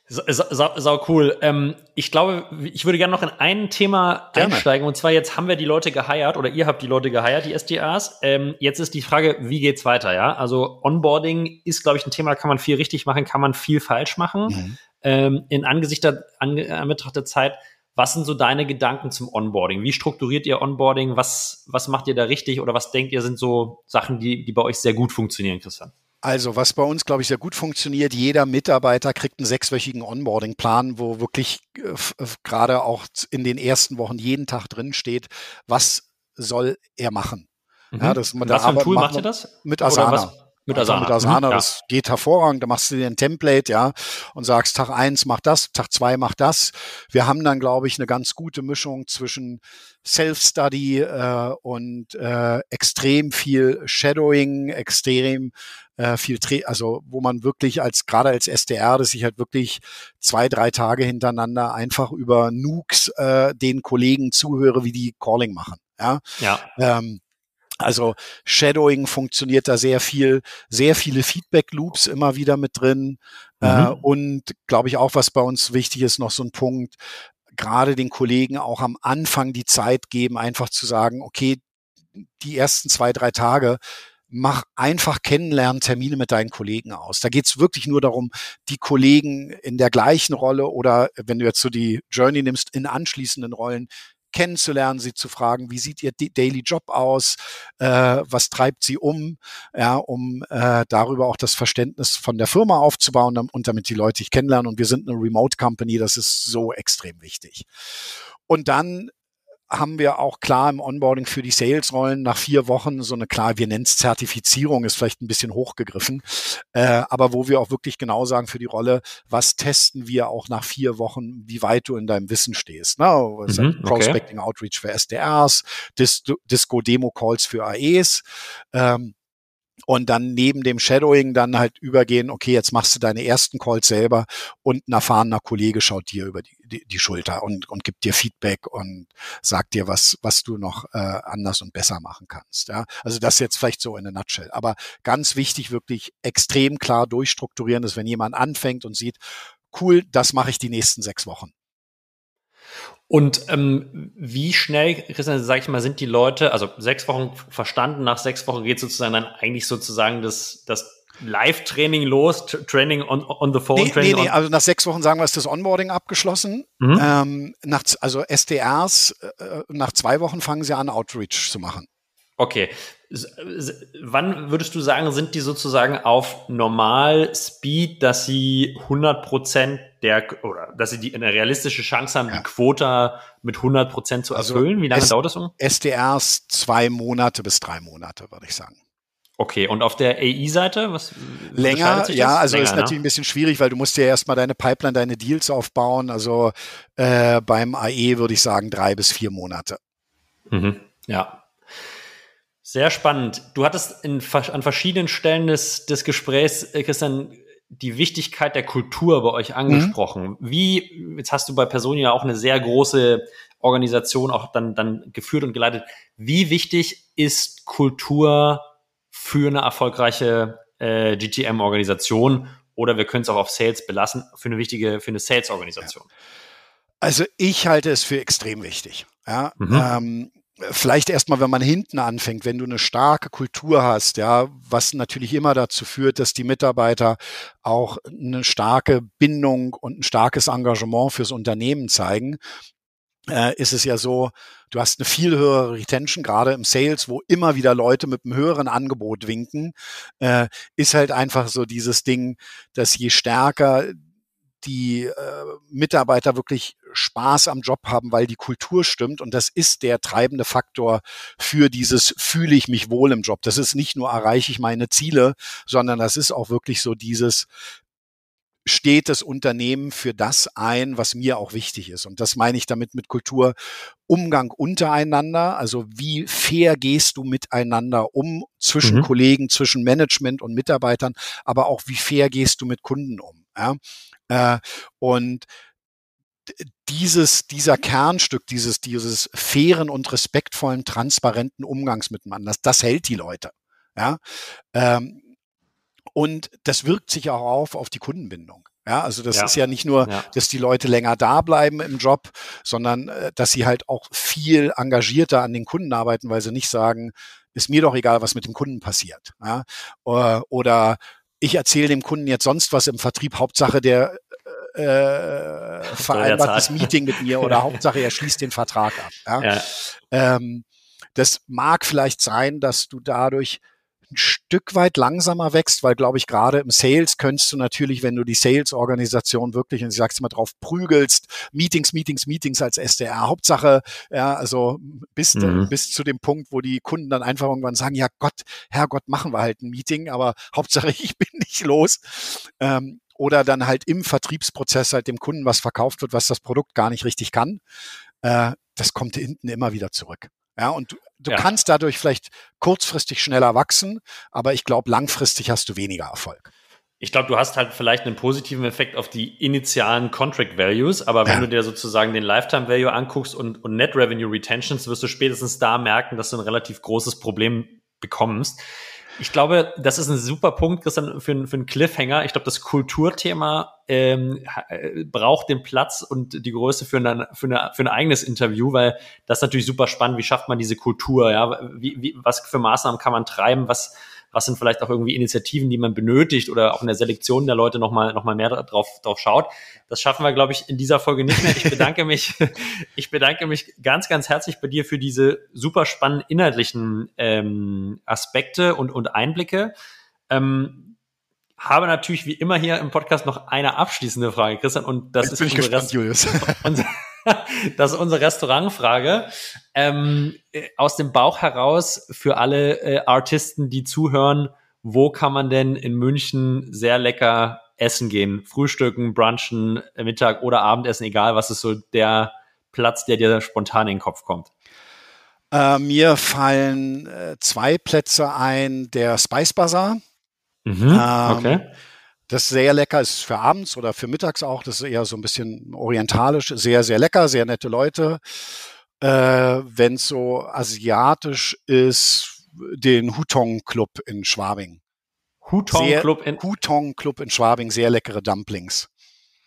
Sau, sau cool. Ähm, ich glaube, ich würde gerne noch in ein Thema gerne. einsteigen. Und zwar jetzt haben wir die Leute geheiert oder ihr habt die Leute geheiert, die SDAs. Ähm, jetzt ist die Frage, wie geht's weiter? Ja, also Onboarding ist, glaube ich, ein Thema. Kann man viel richtig machen, kann man viel falsch machen. Mhm. Ähm, in Angesicht der Anbetracht der Zeit, was sind so deine Gedanken zum Onboarding? Wie strukturiert ihr Onboarding? Was was macht ihr da richtig oder was denkt ihr sind so Sachen, die die bei euch sehr gut funktionieren, Christian? Also, was bei uns, glaube ich, sehr gut funktioniert, jeder Mitarbeiter kriegt einen sechswöchigen Onboarding-Plan, wo wirklich äh, äh gerade auch in den ersten Wochen jeden Tag drin steht, was soll er machen. Mhm. Ja, das, was für ein Tool macht ihr das? Mit Asana. Mit Asana. Also mit Asana, mhm, das ja. geht hervorragend. Da machst du dir ein Template, ja, und sagst, Tag eins mach das, Tag zwei mach das. Wir haben dann, glaube ich, eine ganz gute Mischung zwischen Self-Study äh, und äh, extrem viel Shadowing, extrem äh, viel, also wo man wirklich als gerade als SDR, dass ich halt wirklich zwei, drei Tage hintereinander einfach über Nukes äh, den Kollegen zuhöre, wie die Calling machen. Ja. ja. Ähm, also Shadowing funktioniert da sehr viel, sehr viele Feedback-Loops immer wieder mit drin. Äh, mhm. Äh, und glaube ich auch, was bei uns wichtig ist, noch so ein Punkt, gerade den Kollegen auch am Anfang die Zeit geben, einfach zu sagen, okay, die ersten zwei, drei Tage mach einfach kennenlernen Termine mit deinen Kollegen aus. Da geht's wirklich nur darum, die Kollegen in der gleichen Rolle oder wenn du jetzt so die Journey nimmst, in anschließenden Rollen kennenzulernen, sie zu fragen, wie sieht ihr Daily Job aus, äh, was treibt sie um, ja, um äh, darüber auch das Verständnis von der Firma aufzubauen und damit die Leute dich kennenlernen. Und wir sind eine Remote Company, das ist so extrem wichtig. Und dann haben wir auch klar im Onboarding für die Sales-Rollen nach vier Wochen so eine klar, wir nennen es Zertifizierung, ist vielleicht ein bisschen hochgegriffen, äh, aber wo wir auch wirklich genau sagen für die Rolle, was testen wir auch nach vier Wochen, wie weit du in deinem Wissen stehst. Ne? Mhm, Prospecting okay. Outreach für SDRs, Disco-Demo-Calls für AEs. Ähm, und dann neben dem Shadowing dann halt übergehen, okay, jetzt machst du deine ersten Calls selber und ein erfahrener Kollege schaut dir über die, die, die Schulter und, und gibt dir Feedback und sagt dir, was, was du noch äh, anders und besser machen kannst. Ja? Also das jetzt vielleicht so in a nutshell. Aber ganz wichtig, wirklich extrem klar durchstrukturieren, ist, wenn jemand anfängt und sieht, cool, das mache ich die nächsten sechs Wochen. Und ähm, wie schnell, Christian, sag ich mal, sind die Leute, also sechs Wochen verstanden, nach sechs Wochen geht sozusagen dann eigentlich sozusagen das, das Live-Training los, Training on, on the phone? Nee, Training nee, nee, also nach sechs Wochen sagen wir, ist das Onboarding abgeschlossen. Mhm. Ähm, nach, also SDRs, äh, nach zwei Wochen fangen sie an, Outreach zu machen. Okay. Wann würdest du sagen, sind die sozusagen auf normal Speed, dass sie 100 Prozent der, oder dass sie die, eine realistische Chance haben, ja. die Quota mit 100 Prozent zu also erfüllen? Also Wie lange S dauert das um? SDRs zwei Monate bis drei Monate, würde ich sagen. Okay, und auf der AI-Seite, was länger? Ja, also länger, ist natürlich ne? ein bisschen schwierig, weil du musst ja erstmal deine Pipeline, deine Deals aufbauen. Also äh, beim AE würde ich sagen drei bis vier Monate. Mhm. Ja, sehr spannend. Du hattest in, an verschiedenen Stellen des, des Gesprächs, äh, Christian, die Wichtigkeit der Kultur bei euch angesprochen. Mhm. Wie, jetzt hast du bei Personia auch eine sehr große Organisation auch dann, dann geführt und geleitet. Wie wichtig ist Kultur für eine erfolgreiche äh, GTM-Organisation oder wir können es auch auf Sales belassen, für eine wichtige, für eine Sales-Organisation? Also ich halte es für extrem wichtig. Ja, mhm. ähm, vielleicht erstmal, wenn man hinten anfängt, wenn du eine starke Kultur hast, ja, was natürlich immer dazu führt, dass die Mitarbeiter auch eine starke Bindung und ein starkes Engagement fürs Unternehmen zeigen, äh, ist es ja so, du hast eine viel höhere Retention, gerade im Sales, wo immer wieder Leute mit einem höheren Angebot winken, äh, ist halt einfach so dieses Ding, dass je stärker die äh, Mitarbeiter wirklich Spaß am Job haben, weil die Kultur stimmt. Und das ist der treibende Faktor für dieses fühle ich mich wohl im Job. Das ist nicht nur erreiche ich meine Ziele, sondern das ist auch wirklich so dieses steht das Unternehmen für das ein, was mir auch wichtig ist. Und das meine ich damit mit Kultur. Umgang untereinander, also wie fair gehst du miteinander um zwischen mhm. Kollegen, zwischen Management und Mitarbeitern, aber auch wie fair gehst du mit Kunden um. Ja? Äh, und dieses, dieser Kernstück, dieses, dieses fairen und respektvollen, transparenten Umgangs miteinander, das, das hält die Leute. Ja, ähm, und das wirkt sich auch auf, auf die Kundenbindung. Ja, also das ja. ist ja nicht nur, ja. dass die Leute länger da bleiben im Job, sondern äh, dass sie halt auch viel engagierter an den Kunden arbeiten, weil sie nicht sagen, ist mir doch egal, was mit dem Kunden passiert. Ja? Oder ich erzähle dem Kunden jetzt sonst was im Vertrieb, Hauptsache der äh, [laughs] vereinbart das Meeting mit mir oder Hauptsache er schließt den Vertrag ab. Ja? ja. Ähm, das mag vielleicht sein, dass du dadurch ein Stück weit langsamer wächst, weil, glaube ich, gerade im Sales könntest du natürlich, wenn du die Sales-Organisation wirklich, und ich sag's mal drauf, prügelst, Meetings, Meetings, Meetings als SDR, Hauptsache, ja, also bis, mhm. bis zu dem Punkt, wo die Kunden dann einfach irgendwann sagen, ja Gott, Herrgott, machen wir halt ein Meeting, aber [laughs] Hauptsache ich bin nicht los. Ähm, oder dann halt im Vertriebsprozess halt dem Kunden was verkauft wird, was das Produkt gar nicht richtig kann. Äh, das kommt hinten immer wieder zurück. Ja, und du, ja. kannst dadurch vielleicht kurzfristig schneller wachsen, aber ich glaube, langfristig hast du weniger Erfolg. Ich glaube, du hast halt vielleicht einen positiven Effekt auf die initialen Contract Values, aber wenn ja. du dir sozusagen den Lifetime Value anguckst und, und Net Revenue Retentions, wirst du spätestens da merken, dass du ein relativ großes Problem bekommst. Ich glaube, das ist ein super Punkt, Christian, für, für einen Cliffhanger. Ich glaube, das Kulturthema ähm, äh, braucht den Platz und die Größe für, eine, für, eine, für ein eigenes Interview, weil das ist natürlich super spannend. Wie schafft man diese Kultur? Ja, wie, wie, was für Maßnahmen kann man treiben? Was was sind vielleicht auch irgendwie Initiativen, die man benötigt oder auch in der Selektion der Leute nochmal noch mal mehr drauf, drauf schaut. Das schaffen wir, glaube ich, in dieser Folge nicht mehr. Ich bedanke [laughs] mich, ich bedanke mich ganz, ganz herzlich bei dir für diese super spannenden inhaltlichen ähm, Aspekte und, und Einblicke. Ähm, habe natürlich wie immer hier im Podcast noch eine abschließende Frage, Christian, und das Jetzt ist bin ich gespannt, Julius. [laughs] [laughs] Das ist unsere Restaurantfrage. Ähm, aus dem Bauch heraus für alle äh, Artisten, die zuhören, wo kann man denn in München sehr lecker essen gehen? Frühstücken, brunchen, Mittag oder Abendessen, egal, was ist so der Platz, der dir spontan in den Kopf kommt? Äh, mir fallen äh, zwei Plätze ein. Der Spice Bazaar. Mhm, ähm, okay. Das ist sehr lecker, ist für abends oder für mittags auch. Das ist eher so ein bisschen orientalisch. Sehr, sehr lecker, sehr nette Leute. Äh, Wenn es so asiatisch ist, den Hutong Club in Schwabing. Hutong Club in Hutong Club in Schwabing, sehr leckere Dumplings.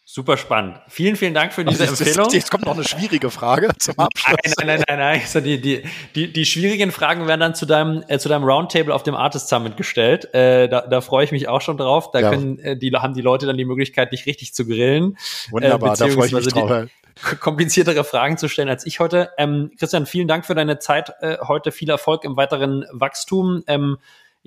Super spannend. Vielen, vielen Dank für diese also, Empfehlung. Jetzt kommt noch eine schwierige Frage zum Abschluss. Nein, nein, nein, nein, nein. Also die, die, die, die schwierigen Fragen werden dann zu deinem, äh, zu deinem Roundtable auf dem Artist Summit gestellt. Äh, da, da freue ich mich auch schon drauf. Da ja. können, äh, die, haben die Leute dann die Möglichkeit, dich richtig zu grillen. Wunderbar, äh, da freue ich mich drauf. [laughs] kompliziertere Fragen zu stellen als ich heute. Ähm, Christian, vielen Dank für deine Zeit äh, heute. Viel Erfolg im weiteren Wachstum. Ähm,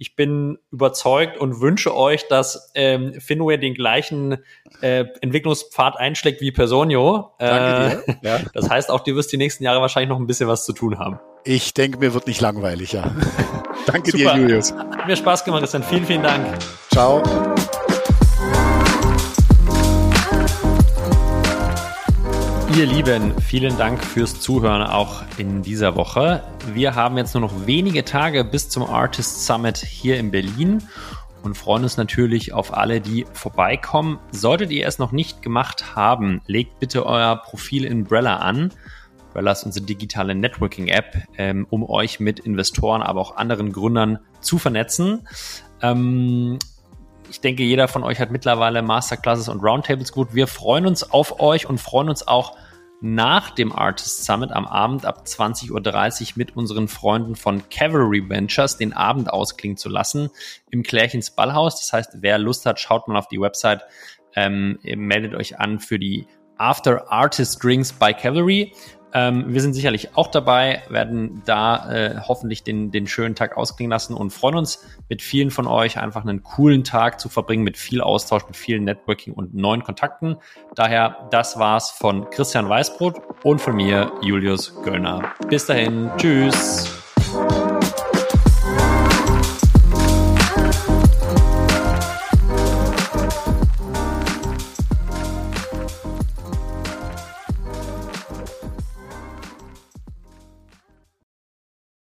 ich bin überzeugt und wünsche euch, dass ähm, Finway den gleichen äh, Entwicklungspfad einschlägt wie Personio. Äh, Danke dir. Ja. [laughs] Das heißt, auch du wirst die nächsten Jahre wahrscheinlich noch ein bisschen was zu tun haben. Ich denke, mir wird nicht langweilig, ja. [laughs] Danke Super. dir, Julius. Hat mir Spaß gemacht, Christian. Vielen, vielen Dank. Ciao. Ihr Lieben, vielen Dank fürs Zuhören auch in dieser Woche. Wir haben jetzt nur noch wenige Tage bis zum Artist Summit hier in Berlin und freuen uns natürlich auf alle, die vorbeikommen. Solltet ihr es noch nicht gemacht haben, legt bitte euer Profil in Brella an. Brella ist unsere digitale Networking-App, ähm, um euch mit Investoren, aber auch anderen Gründern zu vernetzen. Ähm, ich denke, jeder von euch hat mittlerweile Masterclasses und Roundtables gut. Wir freuen uns auf euch und freuen uns auch nach dem Artist Summit am Abend ab 20.30 Uhr mit unseren Freunden von Cavalry Ventures den Abend ausklingen zu lassen im Klärchens Ballhaus. Das heißt, wer Lust hat, schaut mal auf die Website, ähm, meldet euch an für die After Artist Drinks by Cavalry. Ähm, wir sind sicherlich auch dabei, werden da äh, hoffentlich den, den schönen Tag ausklingen lassen und freuen uns mit vielen von euch einfach einen coolen Tag zu verbringen, mit viel Austausch, mit viel Networking und neuen Kontakten. Daher, das war's von Christian Weißbrot und von mir, Julius Göllner. Bis dahin, tschüss.